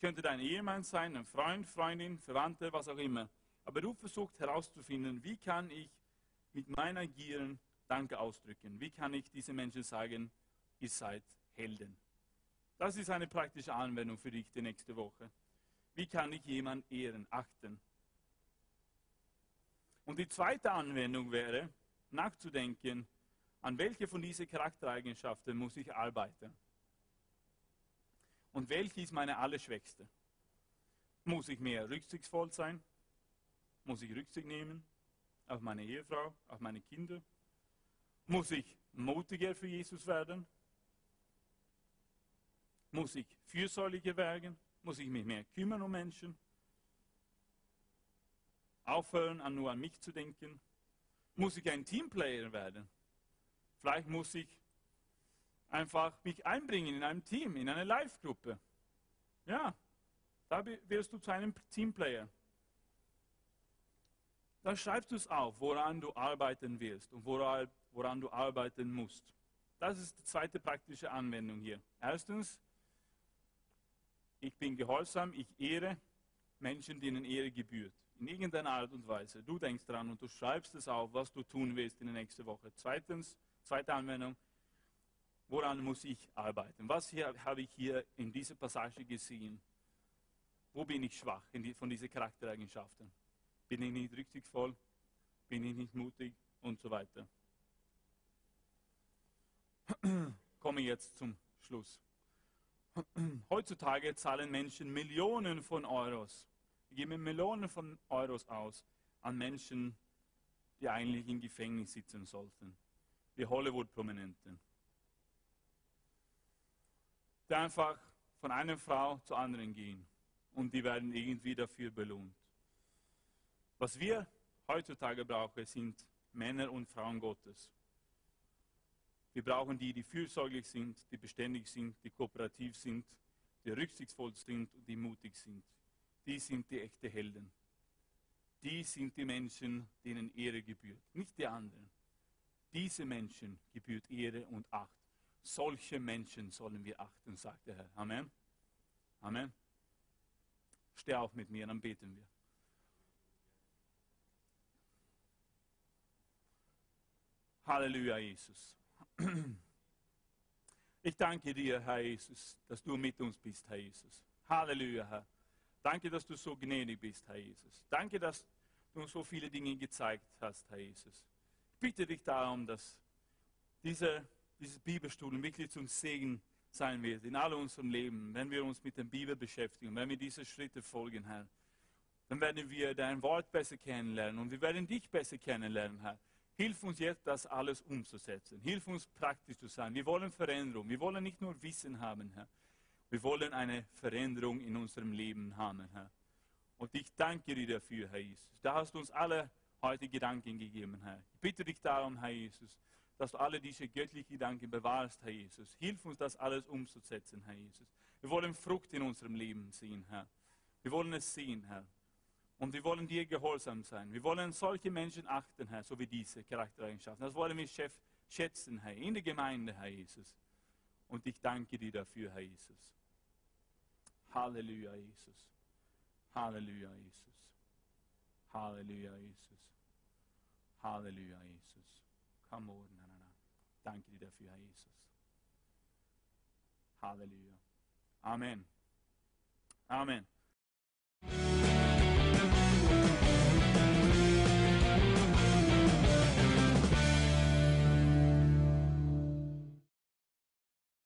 könnte dein Ehemann sein, ein Freund, Freundin, Verwandte, was auch immer. Aber du versuchst herauszufinden, wie kann ich mit meinem Agieren Danke ausdrücken? Wie kann ich diesen Menschen sagen, ihr seid Helden? Das ist eine praktische Anwendung für dich die nächste Woche. Wie kann ich jemanden ehren, achten? Und die zweite Anwendung wäre, nachzudenken, an welche von diesen Charaktereigenschaften muss ich arbeiten? Und welche ist meine allerschwächste? Muss ich mehr rücksichtsvoll sein? Muss ich Rücksicht nehmen auf meine Ehefrau, auf meine Kinder? Muss ich mutiger für Jesus werden? Muss ich fürsorglicher werden? Muss ich mich mehr kümmern um Menschen? Aufhören, an nur an mich zu denken? Muss ich ein Teamplayer werden? Vielleicht muss ich einfach mich einbringen in einem Team, in eine Live-Gruppe. Ja, da wirst du zu einem Teamplayer. Dann schreibst du es auf, woran du arbeiten wirst und woran, woran du arbeiten musst. Das ist die zweite praktische Anwendung hier. Erstens, ich bin gehorsam, ich ehre Menschen, denen Ehre gebührt. In irgendeiner Art und Weise. Du denkst dran und du schreibst es auf, was du tun willst in der nächsten Woche. Zweitens, zweite Anwendung, woran muss ich arbeiten? Was hier, habe ich hier in dieser Passage gesehen? Wo bin ich schwach die, von diesen Charaktereigenschaften? Bin ich nicht rücksichtsvoll? Bin ich nicht mutig? Und so weiter. Komme jetzt zum Schluss. Heutzutage zahlen Menschen Millionen von Euros. Wir geben Millionen von Euros aus an Menschen, die eigentlich im Gefängnis sitzen sollten. Die Hollywood-Prominenten. Die einfach von einer Frau zur anderen gehen und die werden irgendwie dafür belohnt. Was wir heutzutage brauchen, sind Männer und Frauen Gottes. Wir brauchen die, die fürsorglich sind, die beständig sind, die kooperativ sind, die rücksichtsvoll sind und die mutig sind. Die sind die echten Helden. Die sind die Menschen, denen Ehre gebührt, nicht die anderen. Diese Menschen gebührt Ehre und Acht. Solche Menschen sollen wir achten, sagt der Herr. Amen. Amen. Steh auf mit mir, dann beten wir. Halleluja, Jesus. Ich danke dir, Herr Jesus, dass du mit uns bist, Herr Jesus. Halleluja, Herr. Danke, dass du so gnädig bist, Herr Jesus. Danke, dass du uns so viele Dinge gezeigt hast, Herr Jesus. Ich bitte dich darum, dass diese, dieses Bibelstudium wirklich zum Segen sein wird in all unserem Leben, wenn wir uns mit der Bibel beschäftigen, wenn wir diese Schritte folgen, Herr. Dann werden wir dein Wort besser kennenlernen und wir werden dich besser kennenlernen, Herr. Hilf uns jetzt, das alles umzusetzen. Hilf uns, praktisch zu sein. Wir wollen Veränderung. Wir wollen nicht nur Wissen haben, Herr. Wir wollen eine Veränderung in unserem Leben haben, Herr. Und ich danke dir dafür, Herr Jesus. Da hast du uns alle heute Gedanken gegeben, Herr. Ich bitte dich darum, Herr Jesus, dass du alle diese göttlichen Gedanken bewahrst, Herr Jesus. Hilf uns, das alles umzusetzen, Herr Jesus. Wir wollen Frucht in unserem Leben sehen, Herr. Wir wollen es sehen, Herr. Und wir wollen dir gehorsam sein. Wir wollen solche Menschen achten, Herr, so wie diese Charaktereigenschaften. Das wollen wir schätzen, Herr, in der Gemeinde, Herr Jesus. Und ich danke dir dafür, Herr Jesus. Halleluja, Jesus. Halleluja, Jesus. Halleluja, Jesus. Halleluja, Jesus. Come on, na, na, na. Danke dir dafür, Herr Jesus. Halleluja. Amen. Amen.